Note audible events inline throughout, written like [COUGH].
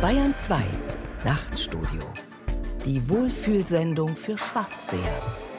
Bayern 2 Nachtstudio. Die Wohlfühlsendung für Schwarzseher.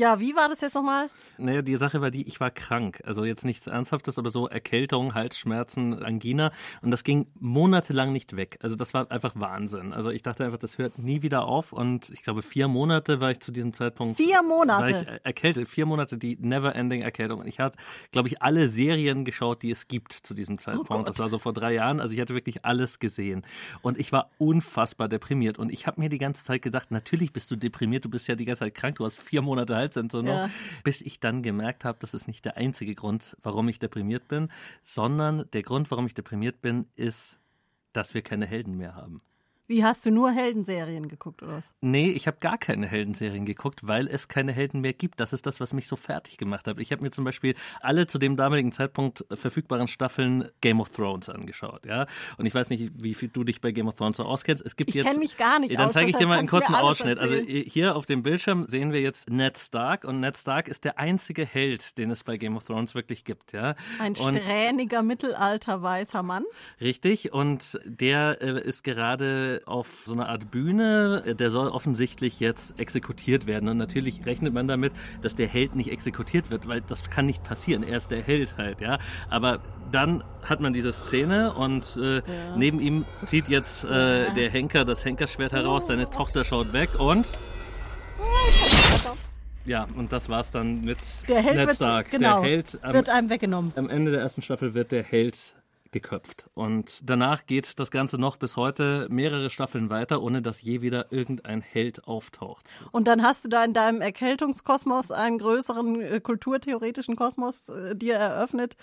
Ja, wie war das jetzt nochmal? Naja, die Sache war die, ich war krank. Also jetzt nichts Ernsthaftes, aber so Erkältung, Halsschmerzen, Angina. Und das ging monatelang nicht weg. Also das war einfach Wahnsinn. Also ich dachte einfach, das hört nie wieder auf. Und ich glaube, vier Monate war ich zu diesem Zeitpunkt. Vier Monate? War ich erkältet. Vier Monate die Never-Ending Erkältung. Und ich hatte, glaube ich, alle Serien geschaut, die es gibt zu diesem Zeitpunkt. Oh das war so vor drei Jahren. Also ich hatte wirklich alles gesehen. Und ich war unfassbar deprimiert. Und ich habe mir die ganze Zeit gedacht, natürlich bist du deprimiert. Du bist ja die ganze Zeit krank. Du hast vier Monate Hals Halsentzündung, ja. bis ich dann gemerkt habe, das ist nicht der einzige Grund, warum ich deprimiert bin, sondern der Grund, warum ich deprimiert bin, ist, dass wir keine Helden mehr haben. Wie hast du nur Heldenserien geguckt oder was? Nee, ich habe gar keine Heldenserien geguckt, weil es keine Helden mehr gibt. Das ist das, was mich so fertig gemacht hat. Ich habe mir zum Beispiel alle zu dem damaligen Zeitpunkt verfügbaren Staffeln Game of Thrones angeschaut, ja. Und ich weiß nicht, wie viel du dich bei Game of Thrones so auskennst. Es gibt ich jetzt. Ich kenne mich gar nicht. Dann zeige ich dir mal einen kurzen Ausschnitt. Also hier auf dem Bildschirm sehen wir jetzt Ned Stark und Ned Stark ist der einzige Held, den es bei Game of Thrones wirklich gibt, ja. Ein und strähniger mittelalter weißer Mann. Richtig. Und der äh, ist gerade auf so einer Art Bühne. Der soll offensichtlich jetzt exekutiert werden. Und natürlich rechnet man damit, dass der Held nicht exekutiert wird, weil das kann nicht passieren. Er ist der Held halt, ja. Aber dann hat man diese Szene und äh, ja. neben ihm zieht jetzt äh, ja. der Henker das Henkerschwert heraus. Seine Tochter schaut weg und. Ja, und das war's dann mit der Held Ned Stark. Wird, genau, der Held am, wird einem weggenommen. Am Ende der ersten Staffel wird der Held geköpft. Und danach geht das Ganze noch bis heute mehrere Staffeln weiter, ohne dass je wieder irgendein Held auftaucht. Und dann hast du da in deinem Erkältungskosmos einen größeren äh, kulturtheoretischen Kosmos äh, dir eröffnet,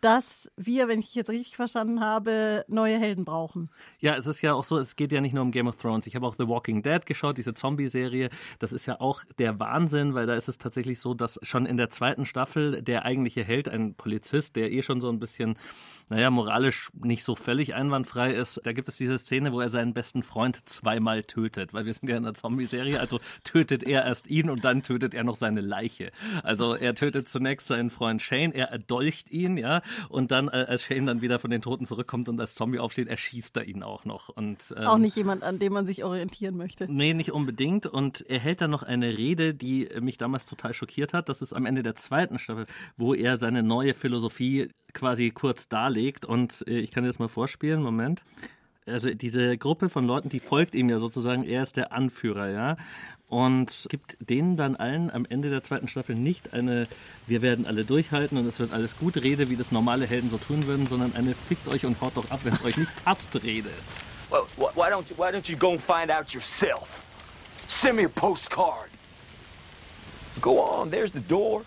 dass wir, wenn ich jetzt richtig verstanden habe, neue Helden brauchen. Ja, es ist ja auch so, es geht ja nicht nur um Game of Thrones. Ich habe auch The Walking Dead geschaut, diese Zombie-Serie. Das ist ja auch der Wahnsinn, weil da ist es tatsächlich so, dass schon in der zweiten Staffel der eigentliche Held, ein Polizist, der eh schon so ein bisschen, naja, moralisch nicht so völlig einwandfrei ist, da gibt es diese Szene, wo er seinen besten Freund zweimal tötet, weil wir sind ja in einer Zombie-Serie, also [LAUGHS] tötet er erst ihn und dann tötet er noch seine Leiche. Also er tötet zunächst seinen Freund Shane, er erdolcht ihn, ja, und dann, äh, als Shane dann wieder von den Toten zurückkommt und als Zombie aufsteht, erschießt er ihn auch noch. Und, ähm, auch nicht jemand, an dem man sich orientieren möchte. Nee, nicht unbedingt. Und er hält dann noch eine Rede, die mich damals total schockiert hat. Das ist am Ende der zweiten Staffel, wo er seine neue Philosophie quasi kurz darlegt. Und äh, ich kann dir das mal vorspielen. Moment also diese Gruppe von Leuten, die folgt ihm ja sozusagen, er ist der Anführer, ja und gibt denen dann allen am Ende der zweiten Staffel nicht eine wir werden alle durchhalten und es wird alles gut Rede, wie das normale Helden so tun würden, sondern eine fickt euch und haut doch ab, wenn es euch nicht passt Rede. Well, why don't you, why don't you go and find out yourself? Send me a postcard. Go on, there's the door.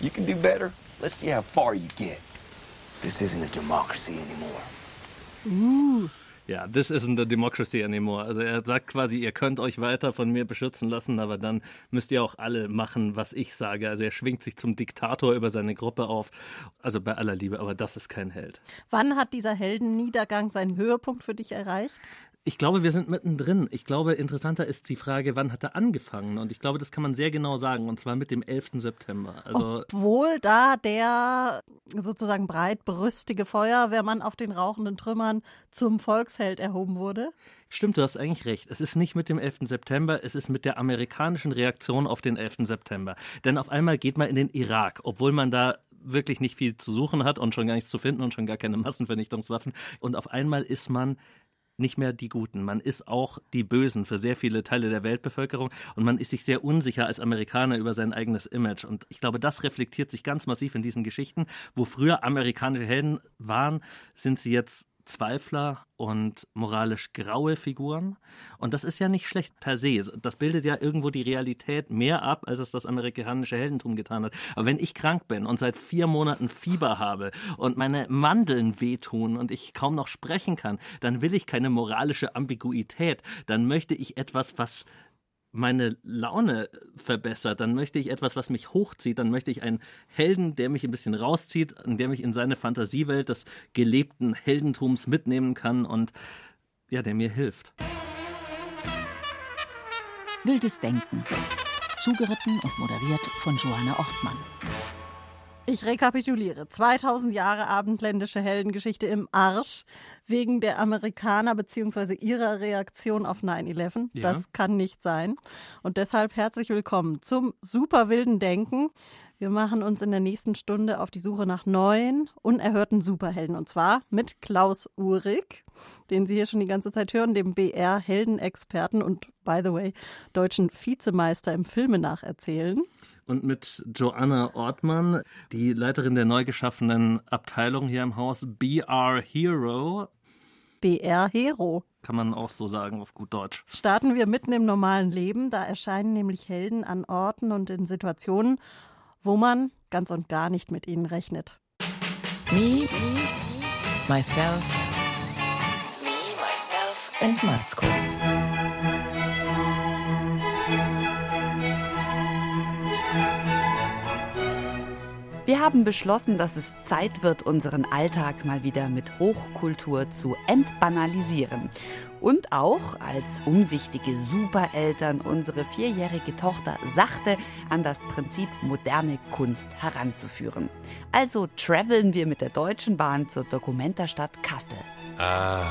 You can do better. Let's see how far you get. This isn't a democracy anymore. Ooh. Ja, this isn't a democracy anymore. Also er sagt quasi, ihr könnt euch weiter von mir beschützen lassen, aber dann müsst ihr auch alle machen, was ich sage. Also er schwingt sich zum Diktator über seine Gruppe auf. Also bei aller Liebe, aber das ist kein Held. Wann hat dieser Heldenniedergang seinen Höhepunkt für dich erreicht? Ich glaube, wir sind mittendrin. Ich glaube, interessanter ist die Frage, wann hat er angefangen? Und ich glaube, das kann man sehr genau sagen, und zwar mit dem 11. September. Also Obwohl da der sozusagen breitbrüstige Feuerwehrmann auf den rauchenden Trümmern zum Volksheld erhoben wurde? Stimmt, du hast eigentlich recht. Es ist nicht mit dem 11. September, es ist mit der amerikanischen Reaktion auf den 11. September. Denn auf einmal geht man in den Irak, obwohl man da wirklich nicht viel zu suchen hat und schon gar nichts zu finden und schon gar keine Massenvernichtungswaffen. Und auf einmal ist man nicht mehr die Guten. Man ist auch die Bösen für sehr viele Teile der Weltbevölkerung und man ist sich sehr unsicher als Amerikaner über sein eigenes Image. Und ich glaube, das reflektiert sich ganz massiv in diesen Geschichten. Wo früher amerikanische Helden waren, sind sie jetzt Zweifler und moralisch graue Figuren. Und das ist ja nicht schlecht per se. Das bildet ja irgendwo die Realität mehr ab, als es das amerikanische Heldentum getan hat. Aber wenn ich krank bin und seit vier Monaten Fieber habe und meine Mandeln wehtun und ich kaum noch sprechen kann, dann will ich keine moralische Ambiguität. Dann möchte ich etwas, was meine Laune verbessert, dann möchte ich etwas, was mich hochzieht, dann möchte ich einen Helden, der mich ein bisschen rauszieht, der mich in seine Fantasiewelt des gelebten Heldentums mitnehmen kann und ja, der mir hilft. Wildes Denken. Zugeritten und moderiert von Johanna Ortmann. Ich rekapituliere. 2000 Jahre abendländische Heldengeschichte im Arsch wegen der Amerikaner bzw. ihrer Reaktion auf 9-11. Ja. Das kann nicht sein. Und deshalb herzlich willkommen zum super wilden Denken. Wir machen uns in der nächsten Stunde auf die Suche nach neuen, unerhörten Superhelden. Und zwar mit Klaus Uhrig, den Sie hier schon die ganze Zeit hören, dem BR-Heldenexperten und, by the way, deutschen Vizemeister im Filme nacherzählen und mit Joanna Ortmann, die Leiterin der neu geschaffenen Abteilung hier im Haus BR Hero. BR Hero. Kann man auch so sagen auf gut Deutsch. Starten wir mitten im normalen Leben. Da erscheinen nämlich Helden an Orten und in Situationen, wo man ganz und gar nicht mit ihnen rechnet. Me, myself, me, myself and Matzko. Wir haben beschlossen, dass es Zeit wird, unseren Alltag mal wieder mit Hochkultur zu entbanalisieren. Und auch als umsichtige Supereltern unsere vierjährige Tochter sachte an das Prinzip moderne Kunst heranzuführen. Also traveln wir mit der Deutschen Bahn zur Dokumentarstadt Kassel. Ah,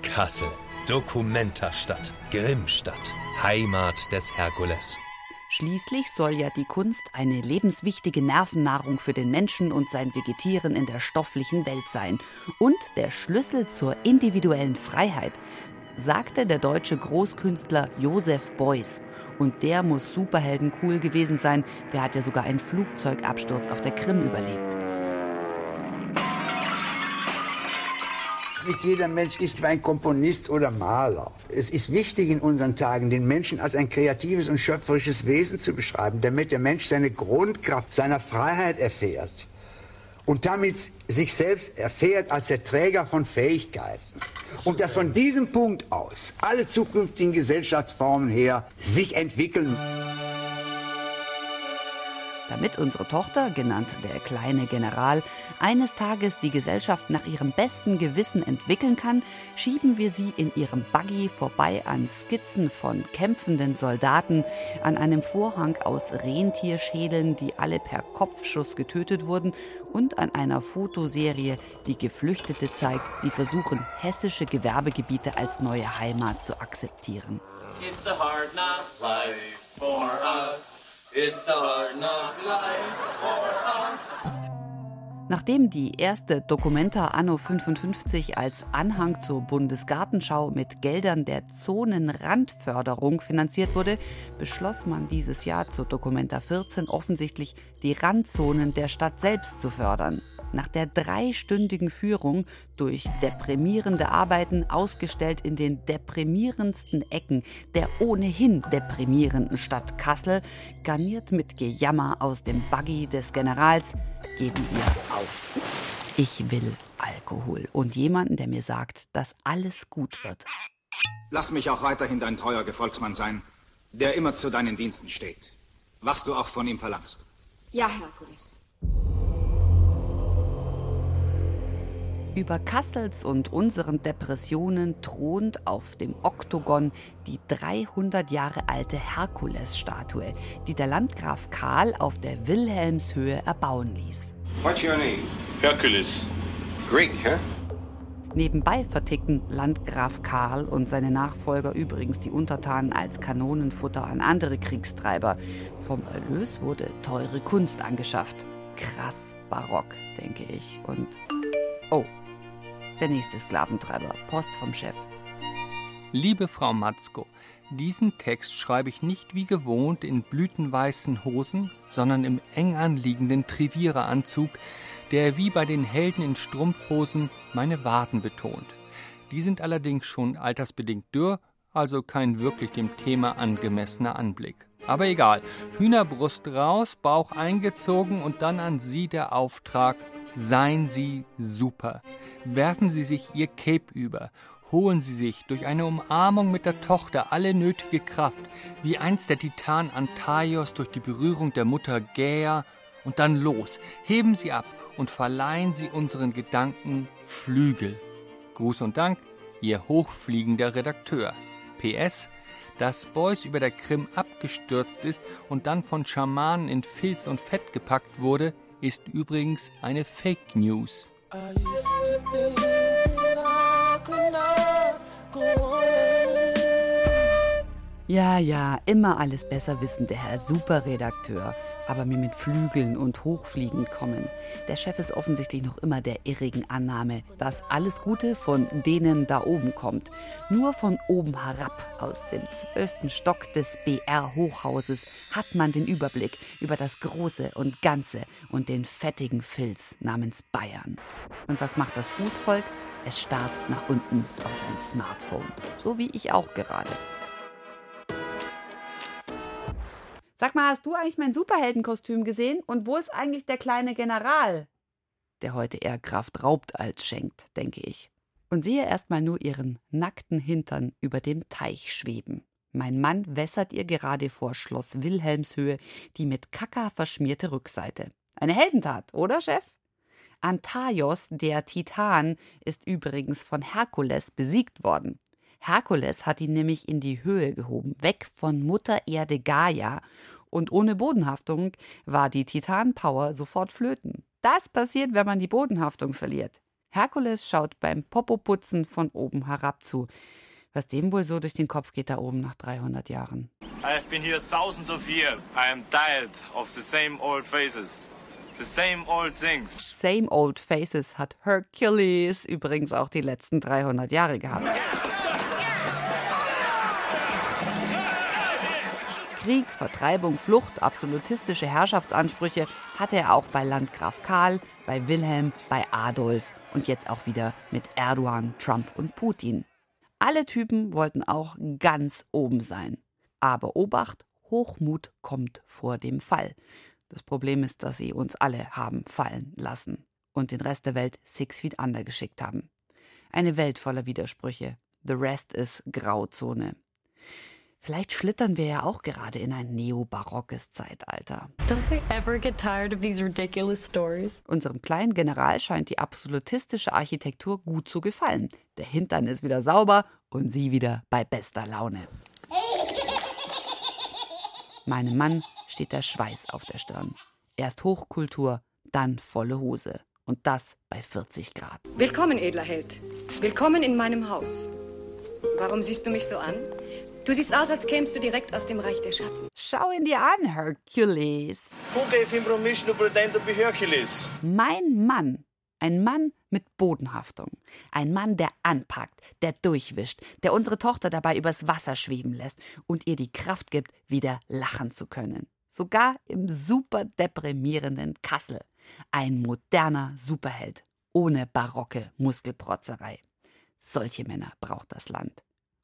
Kassel. Dokumentarstadt. Grimmstadt. Heimat des Herkules. Schließlich soll ja die Kunst eine lebenswichtige Nervennahrung für den Menschen und sein Vegetieren in der stofflichen Welt sein und der Schlüssel zur individuellen Freiheit, sagte der deutsche Großkünstler Josef Beuys. Und der muss superhelden cool gewesen sein, der hat ja sogar einen Flugzeugabsturz auf der Krim überlebt. Nicht jeder Mensch ist wie ein Komponist oder Maler. Es ist wichtig in unseren Tagen, den Menschen als ein kreatives und schöpferisches Wesen zu beschreiben, damit der Mensch seine Grundkraft seiner Freiheit erfährt und damit sich selbst erfährt als der Träger von Fähigkeiten. Und dass von diesem Punkt aus alle zukünftigen Gesellschaftsformen her sich entwickeln damit unsere Tochter, genannt der kleine General, eines Tages die Gesellschaft nach ihrem besten Gewissen entwickeln kann, schieben wir sie in ihrem Buggy vorbei an Skizzen von kämpfenden Soldaten, an einem Vorhang aus Rentierschädeln, die alle per Kopfschuss getötet wurden, und an einer Fotoserie, die Geflüchtete zeigt, die versuchen, hessische Gewerbegebiete als neue Heimat zu akzeptieren. It's the hard life for us. It's the hard knock life for us. Nachdem die erste Dokumenta Anno 55 als Anhang zur Bundesgartenschau mit Geldern der Zonenrandförderung finanziert wurde, beschloss man dieses Jahr zur Dokumenta 14 offensichtlich die Randzonen der Stadt selbst zu fördern nach der dreistündigen Führung durch deprimierende Arbeiten ausgestellt in den deprimierendsten Ecken der ohnehin deprimierenden Stadt Kassel, garniert mit Gejammer aus dem Buggy des Generals, geben wir auf. Ich will Alkohol und jemanden, der mir sagt, dass alles gut wird. Lass mich auch weiterhin dein treuer Gefolgsmann sein, der immer zu deinen Diensten steht. Was du auch von ihm verlangst. Ja, Herkules. Über Kassels und unseren Depressionen thront auf dem Oktogon die 300 Jahre alte Herkulesstatue, die der Landgraf Karl auf der Wilhelmshöhe erbauen ließ. What's your name? Hercules. Greek, huh? Nebenbei vertickten Landgraf Karl und seine Nachfolger übrigens die Untertanen als Kanonenfutter an andere Kriegstreiber. Vom Erlös wurde teure Kunst angeschafft. Krass barock, denke ich. Und oh, der nächste Sklaventreiber, Post vom Chef. Liebe Frau Matzko, diesen Text schreibe ich nicht wie gewohnt in blütenweißen Hosen, sondern im eng anliegenden Triviereranzug, der wie bei den Helden in Strumpfhosen meine Waden betont. Die sind allerdings schon altersbedingt dürr, also kein wirklich dem Thema angemessener Anblick. Aber egal, Hühnerbrust raus, Bauch eingezogen und dann an Sie der Auftrag, seien Sie super. Werfen Sie sich Ihr Cape über, holen Sie sich durch eine Umarmung mit der Tochter alle nötige Kraft, wie einst der Titan Antaios durch die Berührung der Mutter Gaia, und dann los, heben Sie ab und verleihen Sie unseren Gedanken Flügel. Gruß und Dank, Ihr hochfliegender Redakteur. PS, dass Beuys über der Krim abgestürzt ist und dann von Schamanen in Filz und Fett gepackt wurde, ist übrigens eine Fake News. Ja, ja, immer alles besser wissen der Herr Superredakteur aber mir mit Flügeln und Hochfliegen kommen. Der Chef ist offensichtlich noch immer der irrigen Annahme, dass alles Gute von denen da oben kommt. Nur von oben herab, aus dem zwölften Stock des BR-Hochhauses, hat man den Überblick über das Große und Ganze und den fettigen Filz namens Bayern. Und was macht das Fußvolk? Es starrt nach unten auf sein Smartphone. So wie ich auch gerade. Sag mal, hast du eigentlich mein Superheldenkostüm gesehen? Und wo ist eigentlich der kleine General? Der heute eher Kraft raubt als schenkt, denke ich. Und sehe erstmal nur ihren nackten Hintern über dem Teich schweben. Mein Mann wässert ihr gerade vor Schloss Wilhelmshöhe die mit Kaka verschmierte Rückseite. Eine Heldentat, oder, Chef? Antaios, der Titan, ist übrigens von Herkules besiegt worden. Herkules hat ihn nämlich in die Höhe gehoben, weg von Mutter Erde Gaia. Und ohne Bodenhaftung war die Titanpower sofort flöten. Das passiert, wenn man die Bodenhaftung verliert. Herkules schaut beim Popoputzen von oben herab zu. Was dem wohl so durch den Kopf geht da oben nach 300 Jahren. I've been here thousands of years. I am tired of the same old faces. The same old things. Same old faces hat Hercules übrigens auch die letzten 300 Jahre gehabt. Krieg, Vertreibung, Flucht, absolutistische Herrschaftsansprüche hatte er auch bei Landgraf Karl, bei Wilhelm, bei Adolf und jetzt auch wieder mit Erdogan, Trump und Putin. Alle Typen wollten auch ganz oben sein. Aber Obacht, Hochmut kommt vor dem Fall. Das Problem ist, dass sie uns alle haben fallen lassen und den Rest der Welt six feet under geschickt haben. Eine Welt voller Widersprüche. The rest ist Grauzone. Vielleicht schlittern wir ja auch gerade in ein neobarockes Zeitalter. Don't they ever get tired of these ridiculous stories? Unserem kleinen General scheint die absolutistische Architektur gut zu gefallen. Der Hintern ist wieder sauber und sie wieder bei bester Laune. Meinem Mann steht der Schweiß auf der Stirn. Erst Hochkultur, dann volle Hose. Und das bei 40 Grad. Willkommen, edler Held. Willkommen in meinem Haus. Warum siehst du mich so an? Du siehst aus, als kämst du direkt aus dem Reich der Schatten. Schau ihn dir an, Hercules. Who gave him permission to pretend to be Hercules? Mein Mann. Ein Mann mit Bodenhaftung. Ein Mann, der anpackt, der durchwischt, der unsere Tochter dabei übers Wasser schweben lässt und ihr die Kraft gibt, wieder lachen zu können. Sogar im super deprimierenden Kassel. Ein moderner Superheld. Ohne barocke Muskelprotzerei. Solche Männer braucht das Land.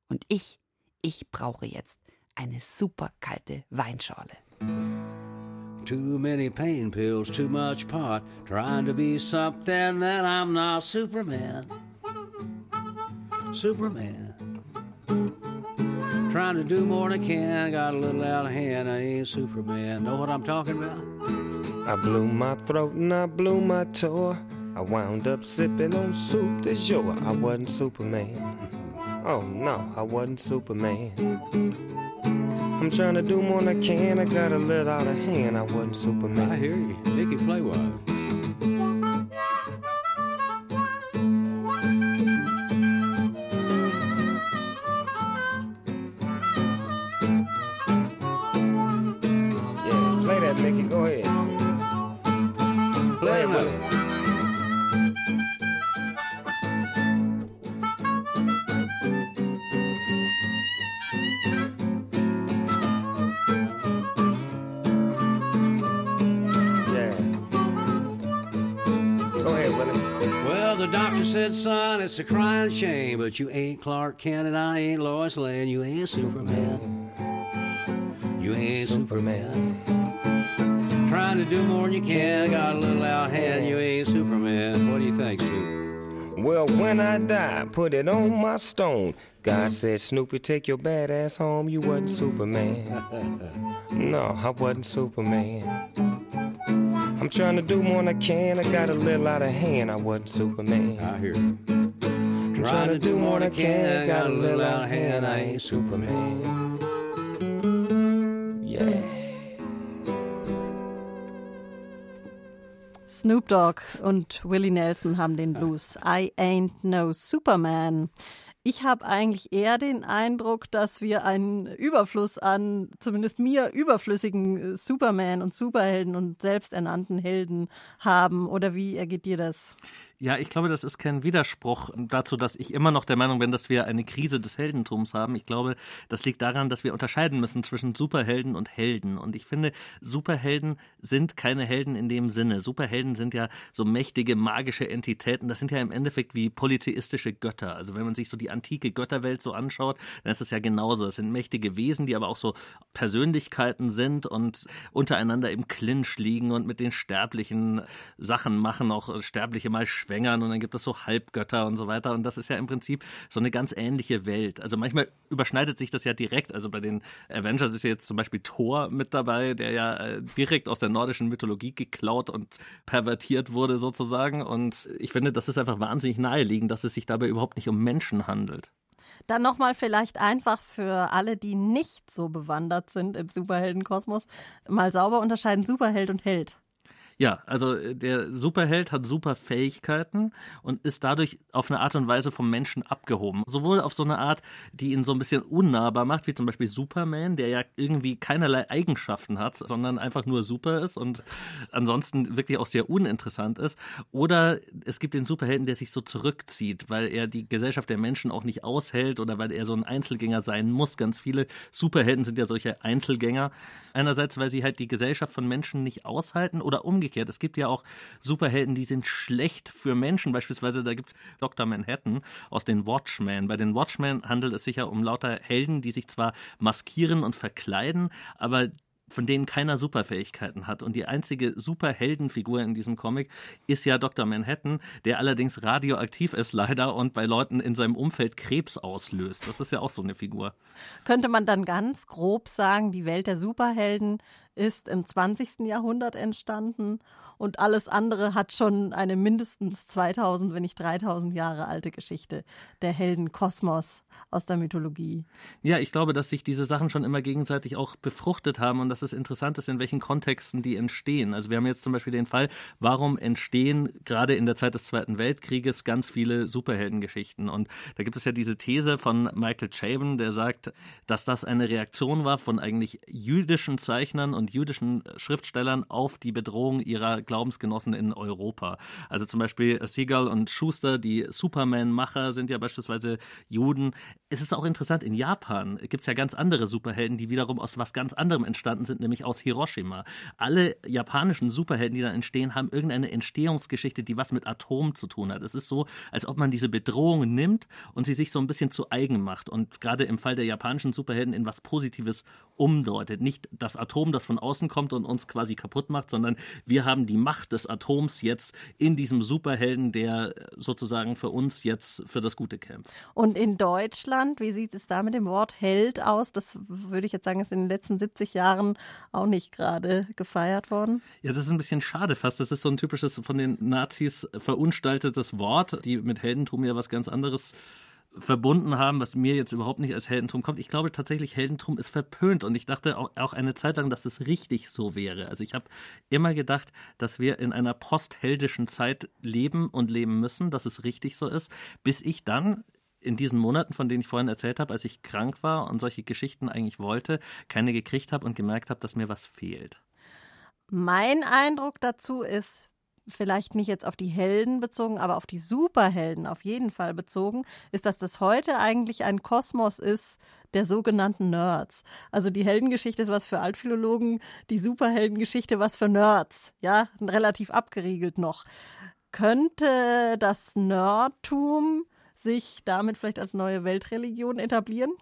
Und ich ich brauche jetzt eine super kalte Weinschorle. Too many pain pills, too much pot, trying to be something that I'm not. Superman. Superman. Trying to do more than I can, got a little out of hand, I ain't Superman. Know what I'm talking about? I blew my throat and I blew my toe. I wound up sipping on soup de jour. I wasn't Superman. Oh no, I wasn't Superman. I'm trying to do more than I can. I got a little out of hand. I wasn't Superman. I hear you. Nicky, play wild. Said, son, it's a crying shame, but you ain't Clark Kent and I ain't Lois Lane. You ain't Superman. You ain't Superman. Trying to do more than you can, got a little out hand. You ain't Superman. What do you think, Snoop? Well, when I die, put it on my stone. God mm-hmm. said, Snoopy, take your bad ass home. You wasn't Superman. [LAUGHS] no, I wasn't Superman. I'm trying to do more than I can. I got a little out of hand. I wasn't Superman. I hear you. I'm trying to do more than I can. I got a little out of hand. I ain't Superman. Yeah. Snoop Dogg und Willie Nelson haben den Blues. I ain't no Superman. Ich habe eigentlich eher den Eindruck, dass wir einen Überfluss an, zumindest mir, überflüssigen Superman und Superhelden und selbsternannten Helden haben. Oder wie ergeht dir das? Ja, ich glaube, das ist kein Widerspruch dazu, dass ich immer noch der Meinung bin, dass wir eine Krise des Heldentums haben. Ich glaube, das liegt daran, dass wir unterscheiden müssen zwischen Superhelden und Helden. Und ich finde, Superhelden sind keine Helden in dem Sinne. Superhelden sind ja so mächtige, magische Entitäten. Das sind ja im Endeffekt wie polytheistische Götter. Also wenn man sich so die antike Götterwelt so anschaut, dann ist es ja genauso. Es sind mächtige Wesen, die aber auch so Persönlichkeiten sind und untereinander im Clinch liegen und mit den Sterblichen Sachen machen, auch Sterbliche mal schwer Schwängern und dann gibt es so Halbgötter und so weiter. Und das ist ja im Prinzip so eine ganz ähnliche Welt. Also manchmal überschneidet sich das ja direkt. Also bei den Avengers ist jetzt zum Beispiel Thor mit dabei, der ja äh, direkt aus der nordischen Mythologie geklaut und pervertiert wurde sozusagen. Und ich finde, das ist einfach wahnsinnig naheliegend, dass es sich dabei überhaupt nicht um Menschen handelt. Dann nochmal vielleicht einfach für alle, die nicht so bewandert sind im Superheldenkosmos, mal sauber unterscheiden Superheld und Held. Ja, also äh, der Superheld hat super Fähigkeiten und ist dadurch auf eine Art und Weise vom Menschen abgehoben. Sowohl auf so eine Art, die ihn so ein bisschen unnahbar macht, wie zum Beispiel Superman, der ja irgendwie keinerlei Eigenschaften hat, sondern einfach nur super ist und ansonsten wirklich auch sehr uninteressant ist. Oder es gibt den Superhelden, der sich so zurückzieht, weil er die Gesellschaft der Menschen auch nicht aushält oder weil er so ein Einzelgänger sein muss. Ganz viele Superhelden sind ja solche Einzelgänger. Einerseits, weil sie halt die Gesellschaft von Menschen nicht aushalten oder umgekehrt umgekehrt. Es gibt ja auch Superhelden, die sind schlecht für Menschen. Beispielsweise, da gibt es Dr. Manhattan aus den Watchmen. Bei den Watchmen handelt es sich ja um lauter Helden, die sich zwar maskieren und verkleiden, aber von denen keiner Superfähigkeiten hat. Und die einzige Superheldenfigur in diesem Comic ist ja Dr. Manhattan, der allerdings radioaktiv ist leider und bei Leuten in seinem Umfeld Krebs auslöst. Das ist ja auch so eine Figur. Könnte man dann ganz grob sagen, die Welt der Superhelden ist im 20. Jahrhundert entstanden und alles andere hat schon eine mindestens 2000, wenn nicht 3000 Jahre alte Geschichte. Der Heldenkosmos aus der Mythologie. Ja, ich glaube, dass sich diese Sachen schon immer gegenseitig auch befruchtet haben und dass es interessant ist, in welchen Kontexten die entstehen. Also wir haben jetzt zum Beispiel den Fall, warum entstehen gerade in der Zeit des Zweiten Weltkrieges ganz viele Superheldengeschichten. Und da gibt es ja diese These von Michael Chabon, der sagt, dass das eine Reaktion war von eigentlich jüdischen Zeichnern und jüdischen Schriftstellern auf die Bedrohung ihrer Glaubensgenossen in Europa. Also zum Beispiel Seagull und Schuster, die Superman-Macher, sind ja beispielsweise Juden. Es ist auch interessant, in Japan gibt es ja ganz andere Superhelden, die wiederum aus was ganz anderem entstanden sind, nämlich aus Hiroshima. Alle japanischen Superhelden, die da entstehen, haben irgendeine Entstehungsgeschichte, die was mit Atom zu tun hat. Es ist so, als ob man diese Bedrohung nimmt und sie sich so ein bisschen zu eigen macht und gerade im Fall der japanischen Superhelden in was Positives umdeutet. Nicht das Atom, das von außen kommt und uns quasi kaputt macht, sondern wir haben die Macht des Atoms jetzt in diesem Superhelden, der sozusagen für uns jetzt für das Gute kämpft. Und in Deutschland, wie sieht es da mit dem Wort Held aus? Das würde ich jetzt sagen, ist in den letzten 70 Jahren auch nicht gerade gefeiert worden. Ja, das ist ein bisschen schade fast. Das ist so ein typisches von den Nazis verunstaltetes Wort, die mit Heldentum ja was ganz anderes verbunden haben, was mir jetzt überhaupt nicht als Heldentum kommt. Ich glaube tatsächlich, Heldentum ist verpönt und ich dachte auch, eine Zeit lang, dass es richtig so wäre. Also ich habe immer gedacht, dass wir in einer postheldischen Zeit leben und leben müssen, dass es richtig so ist, bis ich dann in diesen Monaten, von denen ich vorhin erzählt habe, als ich krank war und solche Geschichten eigentlich wollte, keine gekriegt habe und gemerkt habe, dass mir was fehlt. Mein Eindruck dazu ist, vielleicht nicht jetzt auf die Helden bezogen, aber auf die Superhelden auf jeden Fall bezogen, ist, dass das heute eigentlich ein Kosmos ist der sogenannten Nerds. Also die Heldengeschichte ist was für Altphilologen, die Superheldengeschichte was für Nerds. Ja, relativ abgeriegelt noch. Könnte das Nerdtum sich damit vielleicht als neue Weltreligion etablieren?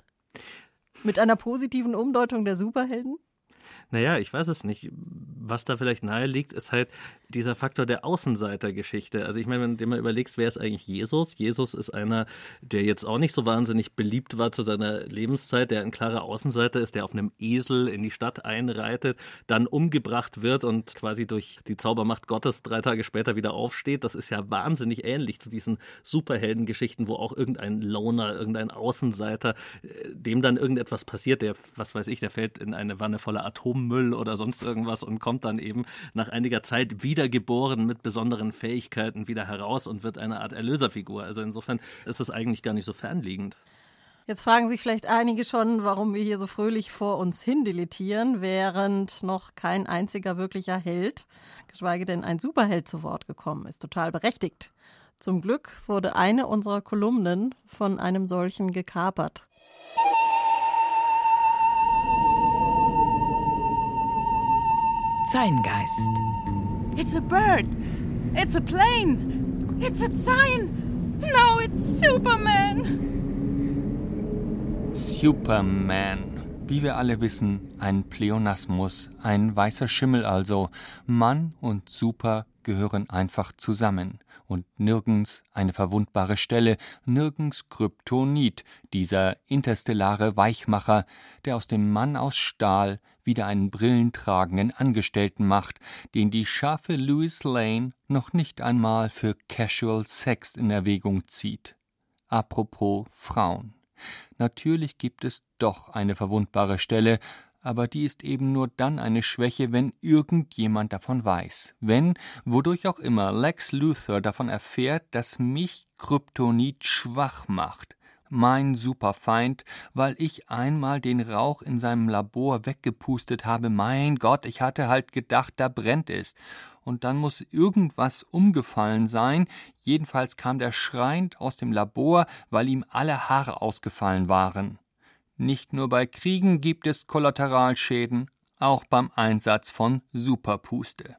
Mit einer positiven Umdeutung der Superhelden? Naja, ich weiß es nicht. Was da vielleicht nahe liegt, ist halt dieser Faktor der Außenseitergeschichte. Also ich meine, wenn du dir mal überlegst, wer ist eigentlich Jesus? Jesus ist einer, der jetzt auch nicht so wahnsinnig beliebt war zu seiner Lebenszeit, der ein klarer Außenseiter ist, der auf einem Esel in die Stadt einreitet, dann umgebracht wird und quasi durch die Zaubermacht Gottes drei Tage später wieder aufsteht. Das ist ja wahnsinnig ähnlich zu diesen Superheldengeschichten, wo auch irgendein Loner, irgendein Außenseiter, äh, dem dann irgendetwas passiert, der, was weiß ich, der fällt in eine Wanne voller Atommüll oder sonst irgendwas und kommt kommt dann eben nach einiger Zeit wiedergeboren mit besonderen Fähigkeiten wieder heraus und wird eine Art Erlöserfigur. Also insofern ist das eigentlich gar nicht so fernliegend. Jetzt fragen sich vielleicht einige schon, warum wir hier so fröhlich vor uns hindeletieren, während noch kein einziger wirklicher Held, geschweige denn ein Superheld zu Wort gekommen ist. Total berechtigt. Zum Glück wurde eine unserer Kolumnen von einem solchen gekapert. Zeingeist. It's a bird. It's a plane. It's a sign. No, it's Superman. Superman. Wie wir alle wissen, ein Pleonasmus, ein weißer Schimmel also. Mann und Super gehören einfach zusammen. Und nirgends eine verwundbare Stelle, nirgends Kryptonit, dieser interstellare Weichmacher, der aus dem Mann aus Stahl wieder einen brillentragenden Angestellten macht, den die scharfe Louis Lane noch nicht einmal für Casual Sex in Erwägung zieht. Apropos Frauen. Natürlich gibt es doch eine verwundbare Stelle, aber die ist eben nur dann eine Schwäche, wenn irgendjemand davon weiß. Wenn, wodurch auch immer, Lex Luthor davon erfährt, dass mich Kryptonit schwach macht. Mein Superfeind, weil ich einmal den Rauch in seinem Labor weggepustet habe. Mein Gott, ich hatte halt gedacht, da brennt es. Und dann muss irgendwas umgefallen sein. Jedenfalls kam der schreiend aus dem Labor, weil ihm alle Haare ausgefallen waren. Nicht nur bei Kriegen gibt es Kollateralschäden, auch beim Einsatz von Superpuste.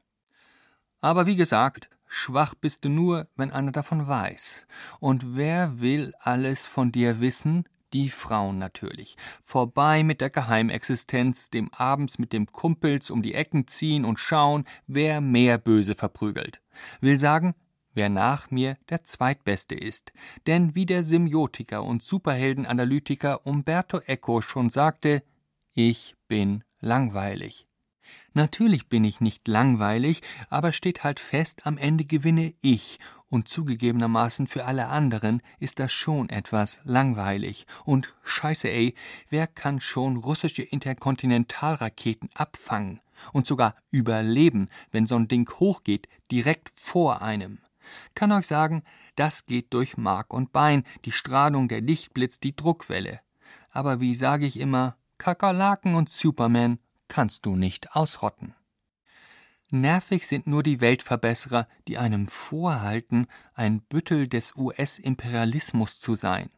Aber wie gesagt, schwach bist du nur, wenn einer davon weiß. Und wer will alles von dir wissen? Die Frauen natürlich. Vorbei mit der Geheimexistenz, dem abends mit dem Kumpels um die Ecken ziehen und schauen, wer mehr böse verprügelt. Will sagen, wer nach mir der Zweitbeste ist. Denn wie der Semiotiker und Superheldenanalytiker Umberto Eco schon sagte, ich bin langweilig. Natürlich bin ich nicht langweilig, aber steht halt fest, am Ende gewinne ich, und zugegebenermaßen für alle anderen ist das schon etwas langweilig. Und scheiße ey, wer kann schon russische Interkontinentalraketen abfangen und sogar überleben, wenn so'n Ding hochgeht, direkt vor einem? Kann euch sagen, das geht durch Mark und Bein, die Strahlung, der Lichtblitz, die Druckwelle. Aber wie sage ich immer, Kakerlaken und Superman kannst du nicht ausrotten. Nervig sind nur die Weltverbesserer, die einem vorhalten, ein Büttel des US-Imperialismus zu sein.